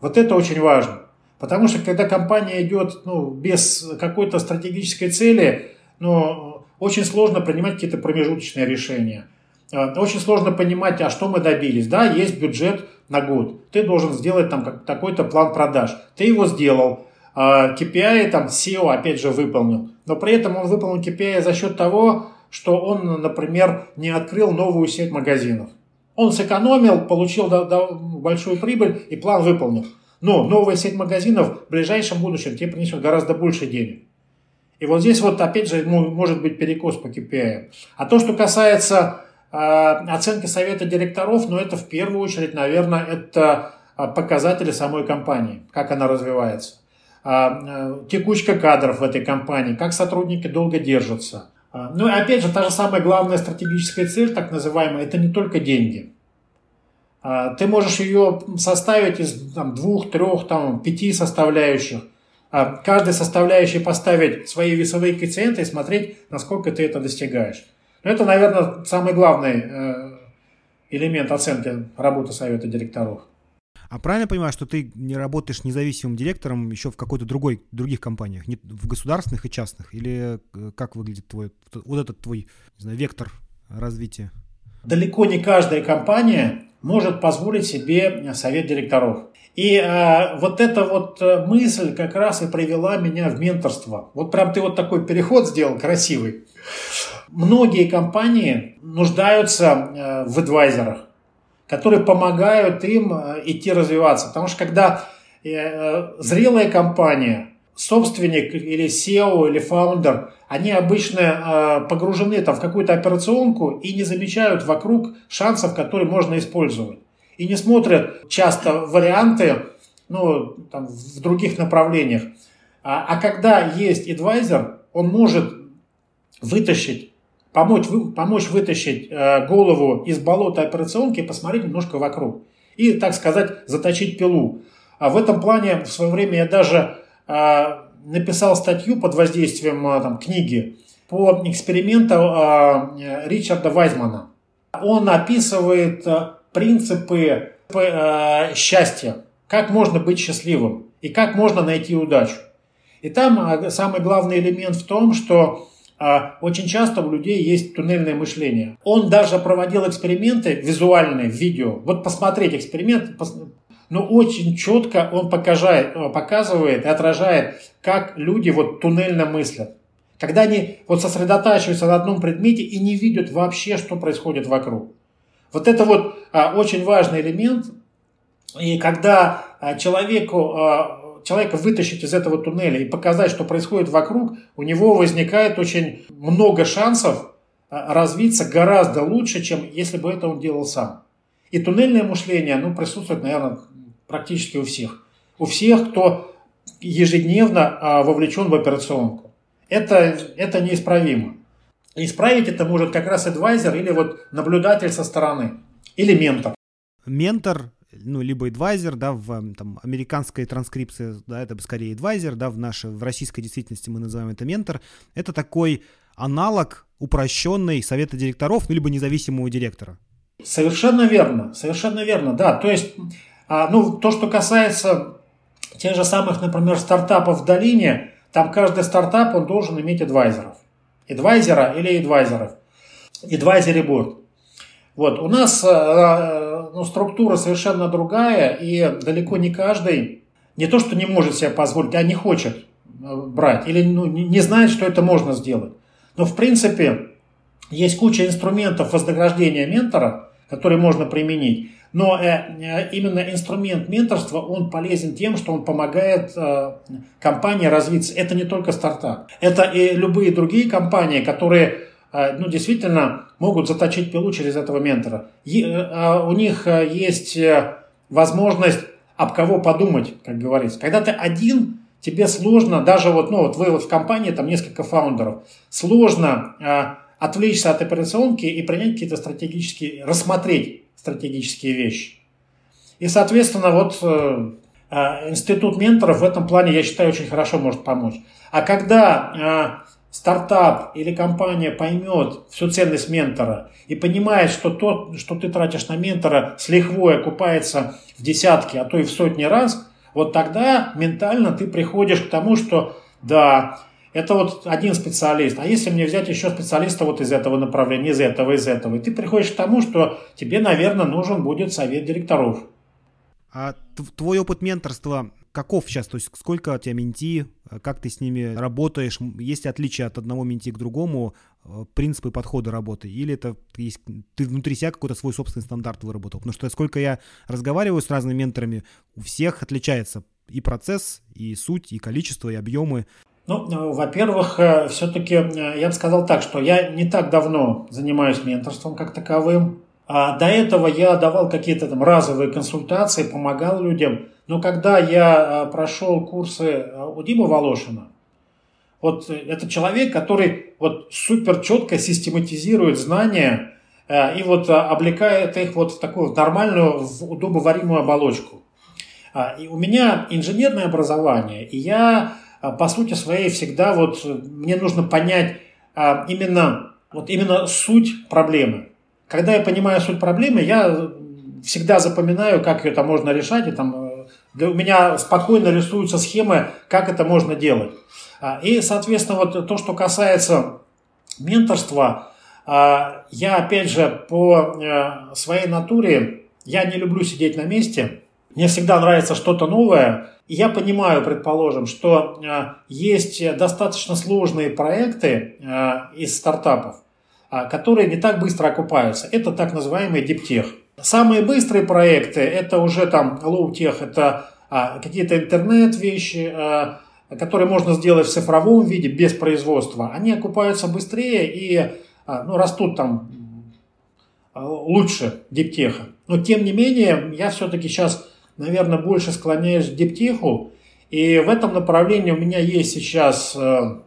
Вот это очень важно. Потому что когда компания идет ну, без какой-то стратегической цели, ну, очень сложно принимать какие-то промежуточные решения. А, очень сложно понимать, а что мы добились. Да, есть бюджет на год. Ты должен сделать там такой-то план продаж. Ты его сделал. KPI а, там SEO опять же выполнил. Но при этом он выполнил KPI за счет того, что он, например, не открыл новую сеть магазинов. Он сэкономил, получил большую прибыль и план выполнил. Но новая сеть магазинов в ближайшем будущем тебе принесет гораздо больше денег. И вот здесь вот опять же может быть перекос по KPI. А то, что касается оценки совета директоров, ну это в первую очередь, наверное, это а, показатели самой компании, как она развивается. Э, текучка кадров в этой компании, как сотрудники долго держатся. Ну и опять же, та же самая главная стратегическая цель, так называемая, это не только деньги. А, ты можешь ее составить из там, двух, трех, там, пяти составляющих. А, каждой составляющей поставить свои весовые коэффициенты и смотреть, насколько ты это достигаешь. Но это, наверное, самый главный э, элемент оценки работы совета директоров. А правильно понимаю, что ты не работаешь независимым директором еще в какой-то другой, других компаниях, не в государственных и частных? Или э, как выглядит твой, вот этот твой, не знаю, вектор развития? Далеко не каждая компания может позволить себе совет директоров. И э, вот эта вот э, мысль как раз и привела меня в менторство. Вот прям ты вот такой переход сделал красивый. Многие компании нуждаются э, в адвайзерах, которые помогают им э, идти развиваться. Потому что когда э, э зрелая компания собственник или SEO или фаундер, они обычно погружены там в какую-то операционку и не замечают вокруг шансов, которые можно использовать. И не смотрят часто варианты ну, там, в других направлениях. А, а когда есть адвайзер, он может вытащить, помочь, помочь вытащить э, голову из болота операционки и посмотреть немножко вокруг. И, так сказать, заточить пилу. А в этом плане в свое время я даже а, написал статью под воздействием а, там, книги по эксперименту Ричарда Вайзмана. Он описывает принципы счастья, как можно быть счастливым и как можно найти удачу. И там самый главный элемент в том, что очень часто у людей есть туннельное мышление. Он даже проводил эксперименты визуальные видео. Вот посмотреть эксперимент, но очень четко он покажает, э, показывает и отражает, как люди вот туннельно мыслят. Когда они вот сосредотачиваются на одном предмете и не видят вообще, что происходит вокруг. Вот это вот а, очень важный элемент. И когда а, человеку, а, человека вытащить из этого туннеля и показать, что происходит вокруг, у него возникает очень много шансов а, развиться гораздо лучше, чем если бы это он делал сам. И туннельное мышление, ну, присутствует, наверное, практически у всех. У всех, кто ежедневно а, вовлечен в операционку. Это, это неисправимо. Исправить это может как раз адвайзер или вот наблюдатель со стороны, или ментор. Ментор, ну, либо адвайзер, да, в там, американской транскрипции, да, это скорее адвайзер, да, в нашей, в российской действительности мы называем это ментор. Это такой аналог упрощенный совета директоров, ну, либо независимого директора. Совершенно верно, совершенно верно, да. То есть а, ну, то, что касается тех же самых, например, стартапов в долине, там каждый стартап, он должен иметь адвайзеров. Адвайзера или адвайзеров. Адвайзери борт. Вот, у нас э, э, ну, структура совершенно другая, и далеко не каждый не то, что не может себе позволить, а не хочет э, брать, или ну, не знает, что это можно сделать. Но, в принципе, есть куча инструментов вознаграждения ментора, которые можно применить. Но именно инструмент менторства, он полезен тем, что он помогает компании развиться. Это не только стартап. Это и любые другие компании, которые ну, действительно могут заточить пилу через этого ментора. А у них есть возможность об кого подумать, как говорится. Когда ты один, тебе сложно, даже вот, ну, вот вы вот в компании, там несколько фаундеров, сложно отвлечься от операционки и принять какие-то стратегические, рассмотреть стратегические вещи. И, соответственно, вот э, э, институт менторов в этом плане, я считаю, очень хорошо может помочь. А когда э, стартап или компания поймет всю ценность ментора и понимает, что то, что ты тратишь на ментора, с лихвой окупается в десятки, а то и в сотни раз, вот тогда ментально ты приходишь к тому, что да, это вот один специалист. А если мне взять еще специалиста вот из этого направления, из этого, из этого, и ты приходишь к тому, что тебе, наверное, нужен будет совет директоров. А твой опыт менторства каков сейчас? То есть сколько у тебя менти, как ты с ними работаешь? Есть ли отличия от одного менти к другому, э, принципы подхода работы? Или это есть, ты внутри себя какой-то свой собственный стандарт выработал? Потому что сколько я разговариваю с разными менторами, у всех отличается и процесс, и суть, и количество, и объемы. Ну, э, во-первых, э, все-таки э, я бы сказал так, что я не так давно занимаюсь менторством как таковым. А до этого я давал какие-то там разовые консультации, помогал людям. Но когда я прошел курсы у Димы Волошина, вот это человек, который вот супер четко систематизирует знания и вот облекает их вот в такую нормальную, в удобоваримую оболочку. А, и у меня инженерное образование, и я по сути своей всегда вот мне нужно понять именно, вот именно суть проблемы. Когда я понимаю суть проблемы, я всегда запоминаю, как это можно решать, и там у меня спокойно рисуются схемы, как это можно делать. А, и, соответственно, вот то, что касается менторства, я, опять же, по э, своей натуре, я не люблю сидеть на месте, мне всегда нравится что-то новое, я понимаю, предположим, что э, есть достаточно сложные проекты э, из стартапов, э, которые не так быстро окупаются. Это так называемый диптех. Самые быстрые проекты, это уже там low-tech, это какие-то интернет-вещи, которые можно сделать в цифровом виде, без производства. Они окупаются быстрее и ну, растут там лучше диптеха. Но тем не менее, я все-таки сейчас наверное, больше склоняюсь к диптиху. И в этом направлении у меня есть сейчас э,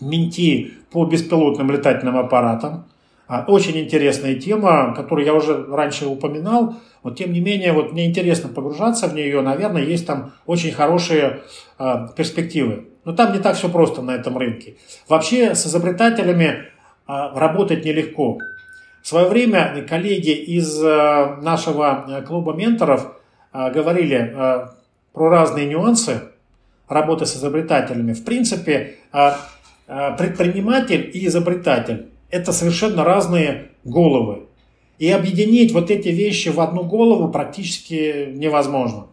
менти по беспилотным летательным аппаратам. А, очень интересная тема, которую я уже раньше упоминал. Но тем не менее, вот мне интересно погружаться в нее. Наверное, есть там очень хорошие э, перспективы. Но там не так все просто на этом рынке. Вообще с изобретателями э, работать нелегко. В свое время коллеги из нашего клуба менторов а, говорили а, про разные нюансы работы с изобретателями. В принципе, а, предприниматель и изобретатель – это совершенно разные головы. И объединить вот эти вещи в одну голову практически невозможно.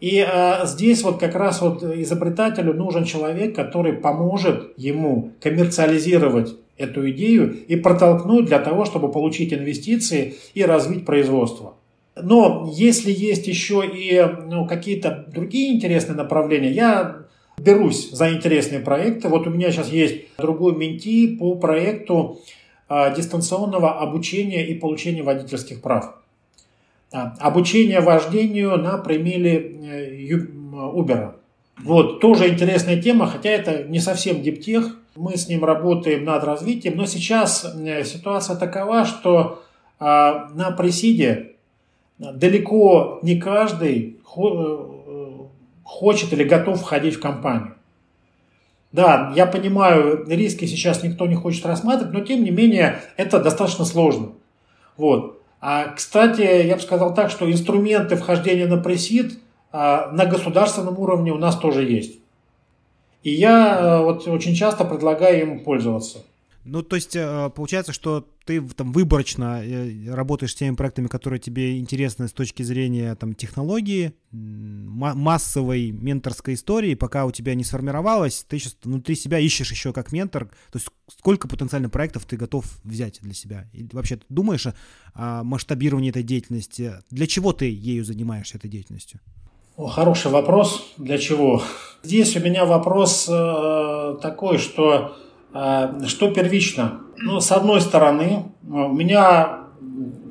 И а, здесь вот как раз вот изобретателю нужен человек, который поможет ему коммерциализировать эту идею и протолкнуть для того, чтобы получить инвестиции и развить производство. Но если есть еще и ну, какие-то другие интересные направления, я берусь за интересные проекты. Вот у меня сейчас есть другой менти по проекту а, дистанционного обучения и получения водительских прав. А, обучение вождению на примере э, Uber. Вот, тоже интересная тема, хотя это не совсем диптех. Мы с ним работаем над развитием, но сейчас э, ситуация такова, что а, на пресиде далеко не каждый э, хочет или готов входить в компанию. Да, я понимаю, риски сейчас никто не хочет рассматривать, но тем не менее это достаточно сложно. Вот. А, кстати, я бы сказал так, что инструменты вхождения на пресид а, на государственном уровне у нас тоже есть. И я э, вот очень часто предлагаю им пользоваться. Ну, то есть э, получается, что ты там выборочно э, работаешь с теми проектами, которые тебе интересны с точки зрения там технологии, массовой менторской истории, пока у тебя не сформировалось, ты сейчас внутри себя ищешь еще как ментор, то есть сколько потенциально проектов ты готов взять для себя? И вообще ты думаешь о масштабировании этой деятельности? Для чего ты ею занимаешься, этой деятельностью? О, хороший вопрос. Для чего? Здесь у меня вопрос э, такой, что что первично? Ну, с одной стороны, у меня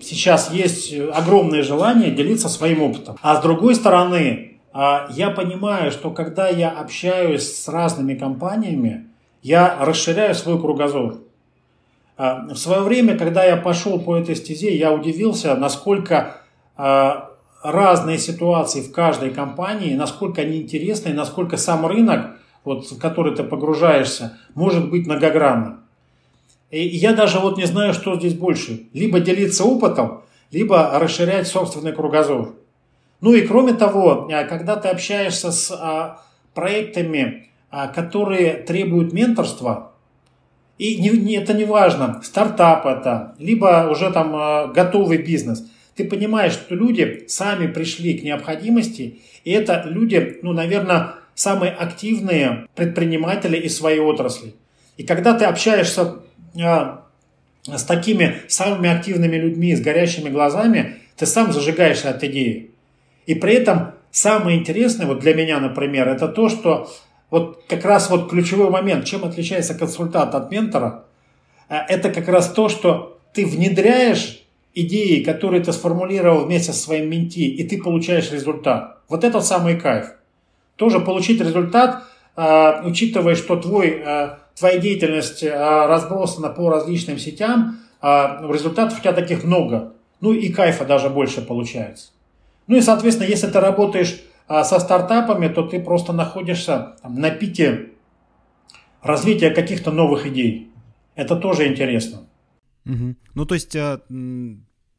сейчас есть огромное желание делиться своим опытом. А с другой стороны, э, я понимаю, что когда я общаюсь с разными компаниями, я расширяю свой кругозор. Э, в свое время, когда я пошел по этой стезе, я удивился, насколько разные ситуации в каждой компании, насколько они интересны, насколько сам рынок вот, в который ты погружаешься, может быть многогранным. И я даже вот не знаю, что здесь больше. Либо делиться опытом, либо расширять собственный кругозор. Ну и кроме того, э, когда ты общаешься с а, проектами, а, которые требуют менторства, и не, не, это не важно, стартап это, либо уже там а, готовый бизнес, ты понимаешь, что люди сами пришли к необходимости, и это люди, ну, наверное, самые активные предприниматели из своей отрасли. И когда ты общаешься а, с такими самыми активными людьми, с горящими глазами, ты сам зажигаешься от идеи. И при этом самое интересное, вот для меня, например, это то, что вот как раз вот ключевой момент, чем отличается консультант от ментора, э, это как раз то, что ты внедряешь идеи, которые ты сформулировал вместе со своим менти, и ты получаешь результат. Вот это самый кайф. Тоже получить результат, э, учитывая, что твой, э, твоя деятельность разбросана по различным сетям, результатов у тебя таких много. Ну и кайфа даже больше получается. Ну и, соответственно, если ты работаешь а, со стартапами, то ты просто находишься на пике развития каких-то новых идей. Это тоже интересно. Угу. Ну, то есть а,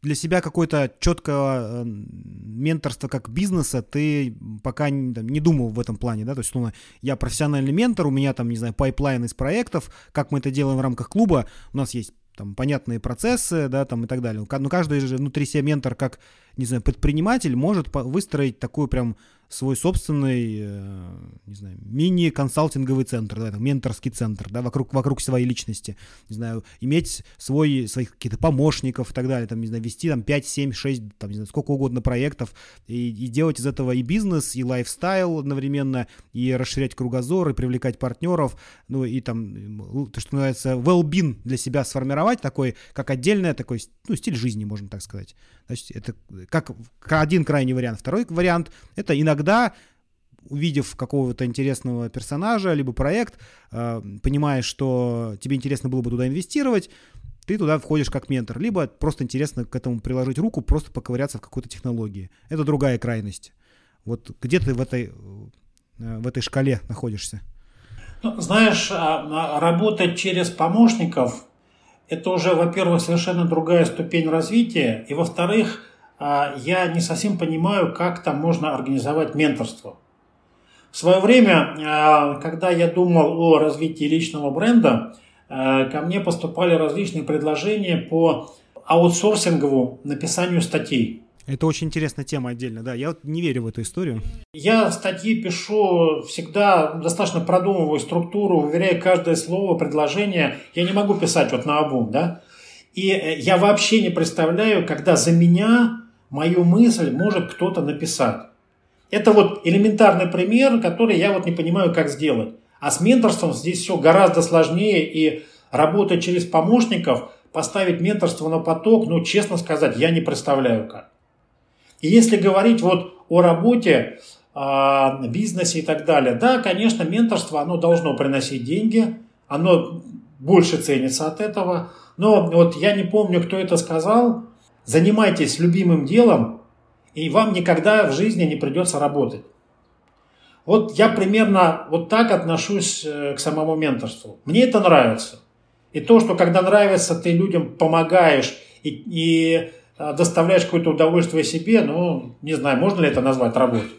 для себя какое-то четкое менторство как бизнеса ты пока не, там, не думал в этом плане, да, то есть, ну, я профессиональный ментор, у меня там, не знаю, пайплайн из проектов, как мы это делаем в рамках клуба, у нас есть там понятные процессы, да, там и так далее. Но каждый же внутри себя ментор, как, не знаю, предприниматель, может выстроить такую прям свой собственный, э, не знаю, мини-консалтинговый центр, да, там, менторский центр, да, вокруг, вокруг своей личности, не знаю, иметь свой, своих каких-то помощников и так далее, там, не знаю, вести там 5, 7, 6, там, не знаю, сколько угодно проектов и, и делать из этого и бизнес, и лайфстайл одновременно, и расширять кругозор, и привлекать партнеров, ну, и там, то, что называется, well-being для себя сформировать, такой, как отдельный такой, ну, стиль жизни, можно так сказать. Значит, это как один крайний вариант. Второй вариант — это иногда увидев какого-то интересного персонажа, либо проект, э, понимаешь, что тебе интересно было бы туда инвестировать, ты туда входишь как ментор, либо просто интересно к этому приложить руку, просто поковыряться в какой-то технологии. Это другая крайность. Вот где ты в этой, э, в этой шкале находишься? Ну, знаешь, а, а, работать через помощников это уже, во-первых, совершенно другая ступень развития, и, во-вторых, а, я не совсем понимаю, как там можно организовать менторство. В свое время, а, когда я думал о развитии личного бренда, а, ко мне поступали различные предложения по аутсорсинговому написанию статей. Это очень интересная тема отдельно, да. Я вот не верю в эту историю. Я статьи пишу всегда, достаточно продумываю структуру, уверяю каждое слово, предложение. Я не могу писать вот на обум, да. И э, я вообще не представляю, когда за меня мою мысль может кто-то написать. Это вот элементарный пример, который я вот не понимаю, как сделать. А с менторством здесь все гораздо сложнее, и работать через помощников, поставить менторство на поток, ну, честно сказать, я не представляю как. И если говорить вот о работе, э, бизнесе и так далее, да, конечно, менторство, оно должно приносить деньги, оно больше ценится от этого, но вот я не помню, кто это сказал, занимайтесь любимым делом, и вам никогда в жизни не придется работать. Вот я примерно вот так отношусь э, к самому менторству. Мне это нравится. И то, что когда нравится, ты людям помогаешь и, и а, доставляешь какое-то удовольствие себе, ну, не знаю, можно ли это назвать работой.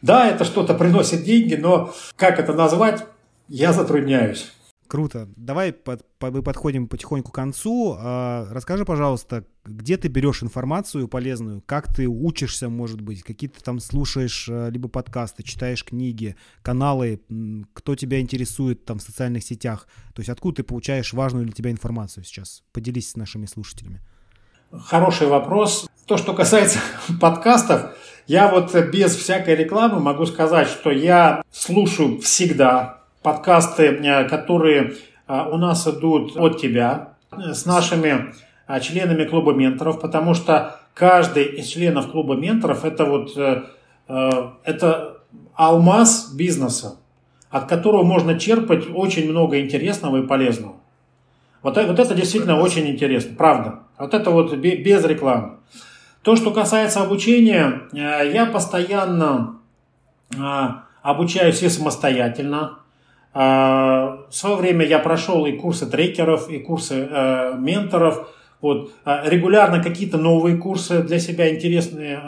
Да, это что-то приносит деньги, но как это назвать, я затрудняюсь. Круто. Давай под, мы подходим потихоньку к концу. А, расскажи, пожалуйста, где ты берешь информацию полезную, как ты учишься, может быть, какие ты там слушаешь а, либо подкасты, читаешь книги, каналы, кто тебя интересует там в социальных сетях. То есть откуда ты получаешь важную для тебя информацию сейчас? Поделись с нашими слушателями. Хороший вопрос. То, что касается <laughs> подкастов, я вот без всякой рекламы могу сказать, что я слушаю всегда подкасты, э, которые э, у нас идут от тебя, э, с нашими членами клуба менторов, потому что каждый из членов клуба менторов это вот это алмаз бизнеса, от которого можно черпать очень много интересного и полезного. Вот, вот это действительно очень интересно, правда. Вот это вот без рекламы. То, что касается обучения, я постоянно обучаюсь и самостоятельно. В свое время я прошел и курсы трекеров, и курсы менторов. Вот. Регулярно какие-то новые курсы для себя интересные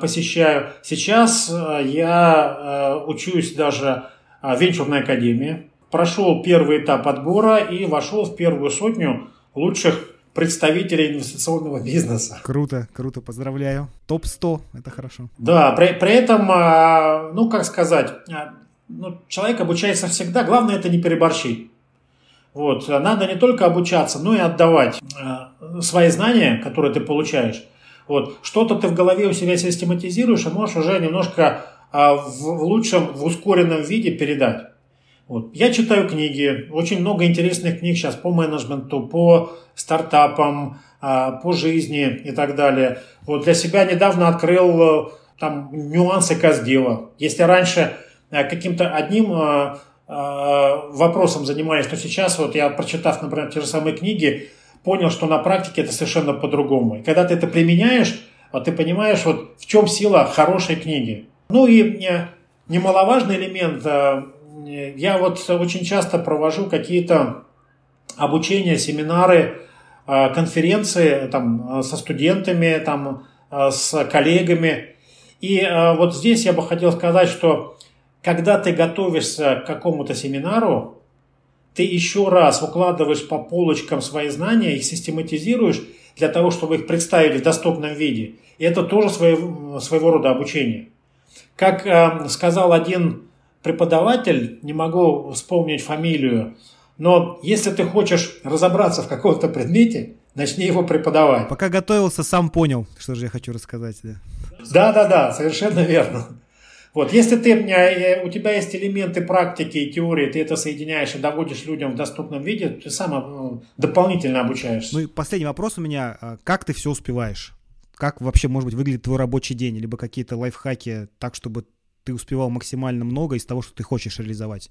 посещаю. Сейчас я учусь даже в венчурной академии. Прошел первый этап отбора и вошел в первую сотню лучших представителей инвестиционного бизнеса. Круто, круто, поздравляю. Топ-100, это хорошо. Да, при, при этом, а, ну, как сказать, а, ну, человек обучается всегда, главное это не переборщить. Вот, надо не только обучаться, но и отдавать а, свои знания, которые ты получаешь. Вот, что-то ты в голове у себя систематизируешь, и можешь уже немножко в лучшем, в ускоренном виде передать. Вот. Я читаю книги, очень много интересных книг сейчас по менеджменту, по стартапам, а, по жизни и так далее. Вот для себя недавно открыл э, там нюансы каздела. Если раньше э, каким-то одним э, вопросом занимались, то сейчас вот я, прочитав, например, те же самые книги, понял, что на практике это совершенно по-другому. И когда ты это применяешь, вот ты понимаешь, вот в чем сила хорошей книги. Ну и немаловажный элемент я вот очень часто провожу какие-то обучения, семинары, а, конференции там, а, со студентами, там, с коллегами. И вот здесь я бы хотел сказать, что когда ты готовишься к какому-то семинару, ты еще раз укладываешь по полочкам свои знания, их систематизируешь для того, чтобы их представить в доступном виде. И это тоже своего, своего рода обучение. Как э, сказал один преподаватель, не могу вспомнить фамилию, но если ты хочешь разобраться в каком-то предмете, начни его преподавать. Пока готовился, сам понял, что же я хочу рассказать. Да, да, да, да совершенно верно. Вот, если ты, э, у тебя есть элементы практики и теории, ты это соединяешь и доводишь людям в доступном виде, ты сам э, дополнительно обучаешься. Ну и последний вопрос у меня. А как ты все успеваешь? Как вообще, может быть, выглядит твой рабочий день? Либо какие-то лайфхаки так, чтобы ты успевал максимально много из того, что ты хочешь реализовать?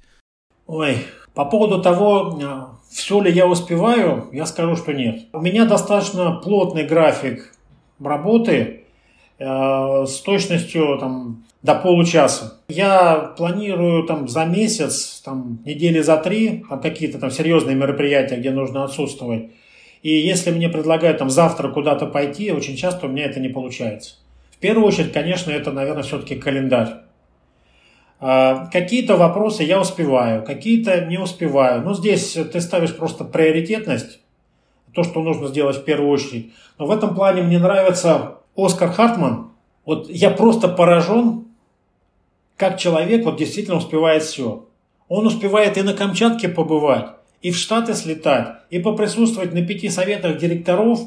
Ой, по поводу того, э, все ли я успеваю, я скажу, что нет. У меня достаточно плотный график работы э, с точностью там, до получаса. Я планирую там за месяц, там, недели за три, там, какие-то там серьезные мероприятия, где нужно отсутствовать. И если мне предлагают там завтра куда-то пойти, очень часто у меня это не получается. В первую очередь, конечно, это, наверное, все-таки календарь. А, какие-то вопросы я успеваю, какие-то не успеваю. Ну, здесь ты ставишь просто приоритетность, то, что нужно сделать в первую очередь. Но в этом плане мне нравится Оскар Хартман. Вот я просто поражен, как человек вот действительно успевает все. Он успевает и на Камчатке побывать, и в Штаты слетать, и поприсутствовать на пяти советах директоров,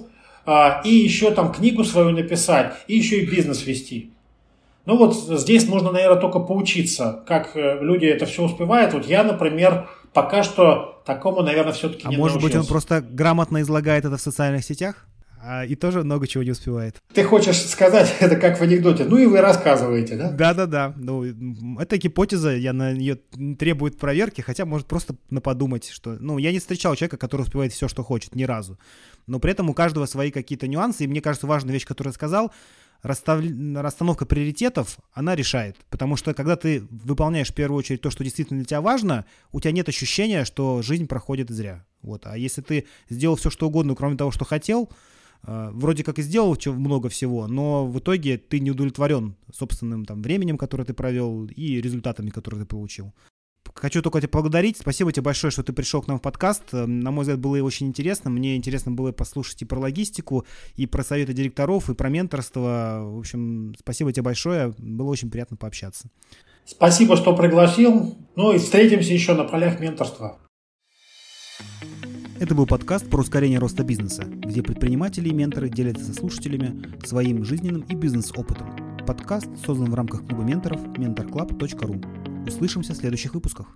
а, и еще там книгу свою написать, и еще и бизнес вести. Ну вот здесь нужно, наверное, только поучиться, как э, люди это все успевают. Вот я, например, пока что такому, наверное, все-таки а не может научился. быть, он просто грамотно излагает это в социальных сетях? А, и тоже много чего не успевает. Ты хочешь сказать <laughs> это как в анекдоте? Ну и вы рассказываете, да? Да-да-да. Ну, это гипотеза, я на нее требует проверки, хотя может просто на подумать, что... Ну, я не встречал человека, который успевает все, что хочет, ни разу. Но при этом у каждого свои какие-то нюансы, и мне кажется, важная вещь, которую я сказал – расстав... расстановка приоритетов, она решает. Потому что когда ты выполняешь в первую очередь то, что действительно для тебя важно, у тебя нет ощущения, что жизнь проходит зря. Вот. А если ты сделал все, что угодно, кроме того, что хотел, э, вроде как и сделал много всего, но в итоге ты не удовлетворен собственным там, временем, которое ты провел, и результатами, которые ты получил. Хочу только тебя поблагодарить. Спасибо тебе большое, что ты пришел к нам в подкаст. Э, на мой взгляд, было очень интересно. Мне интересно было послушать и про логистику, и про советы директоров, и про менторство. В общем, спасибо тебе большое. Было очень приятно пообщаться. Спасибо, что пригласил. Ну и встретимся еще на полях менторства. Это был подкаст про ускорение роста бизнеса, где предприниматели и менторы делятся со слушателями своим жизненным и бизнес-опытом. Подкаст создан в рамках клуба менторов mentorclub.ru. Услышимся в следующих выпусках.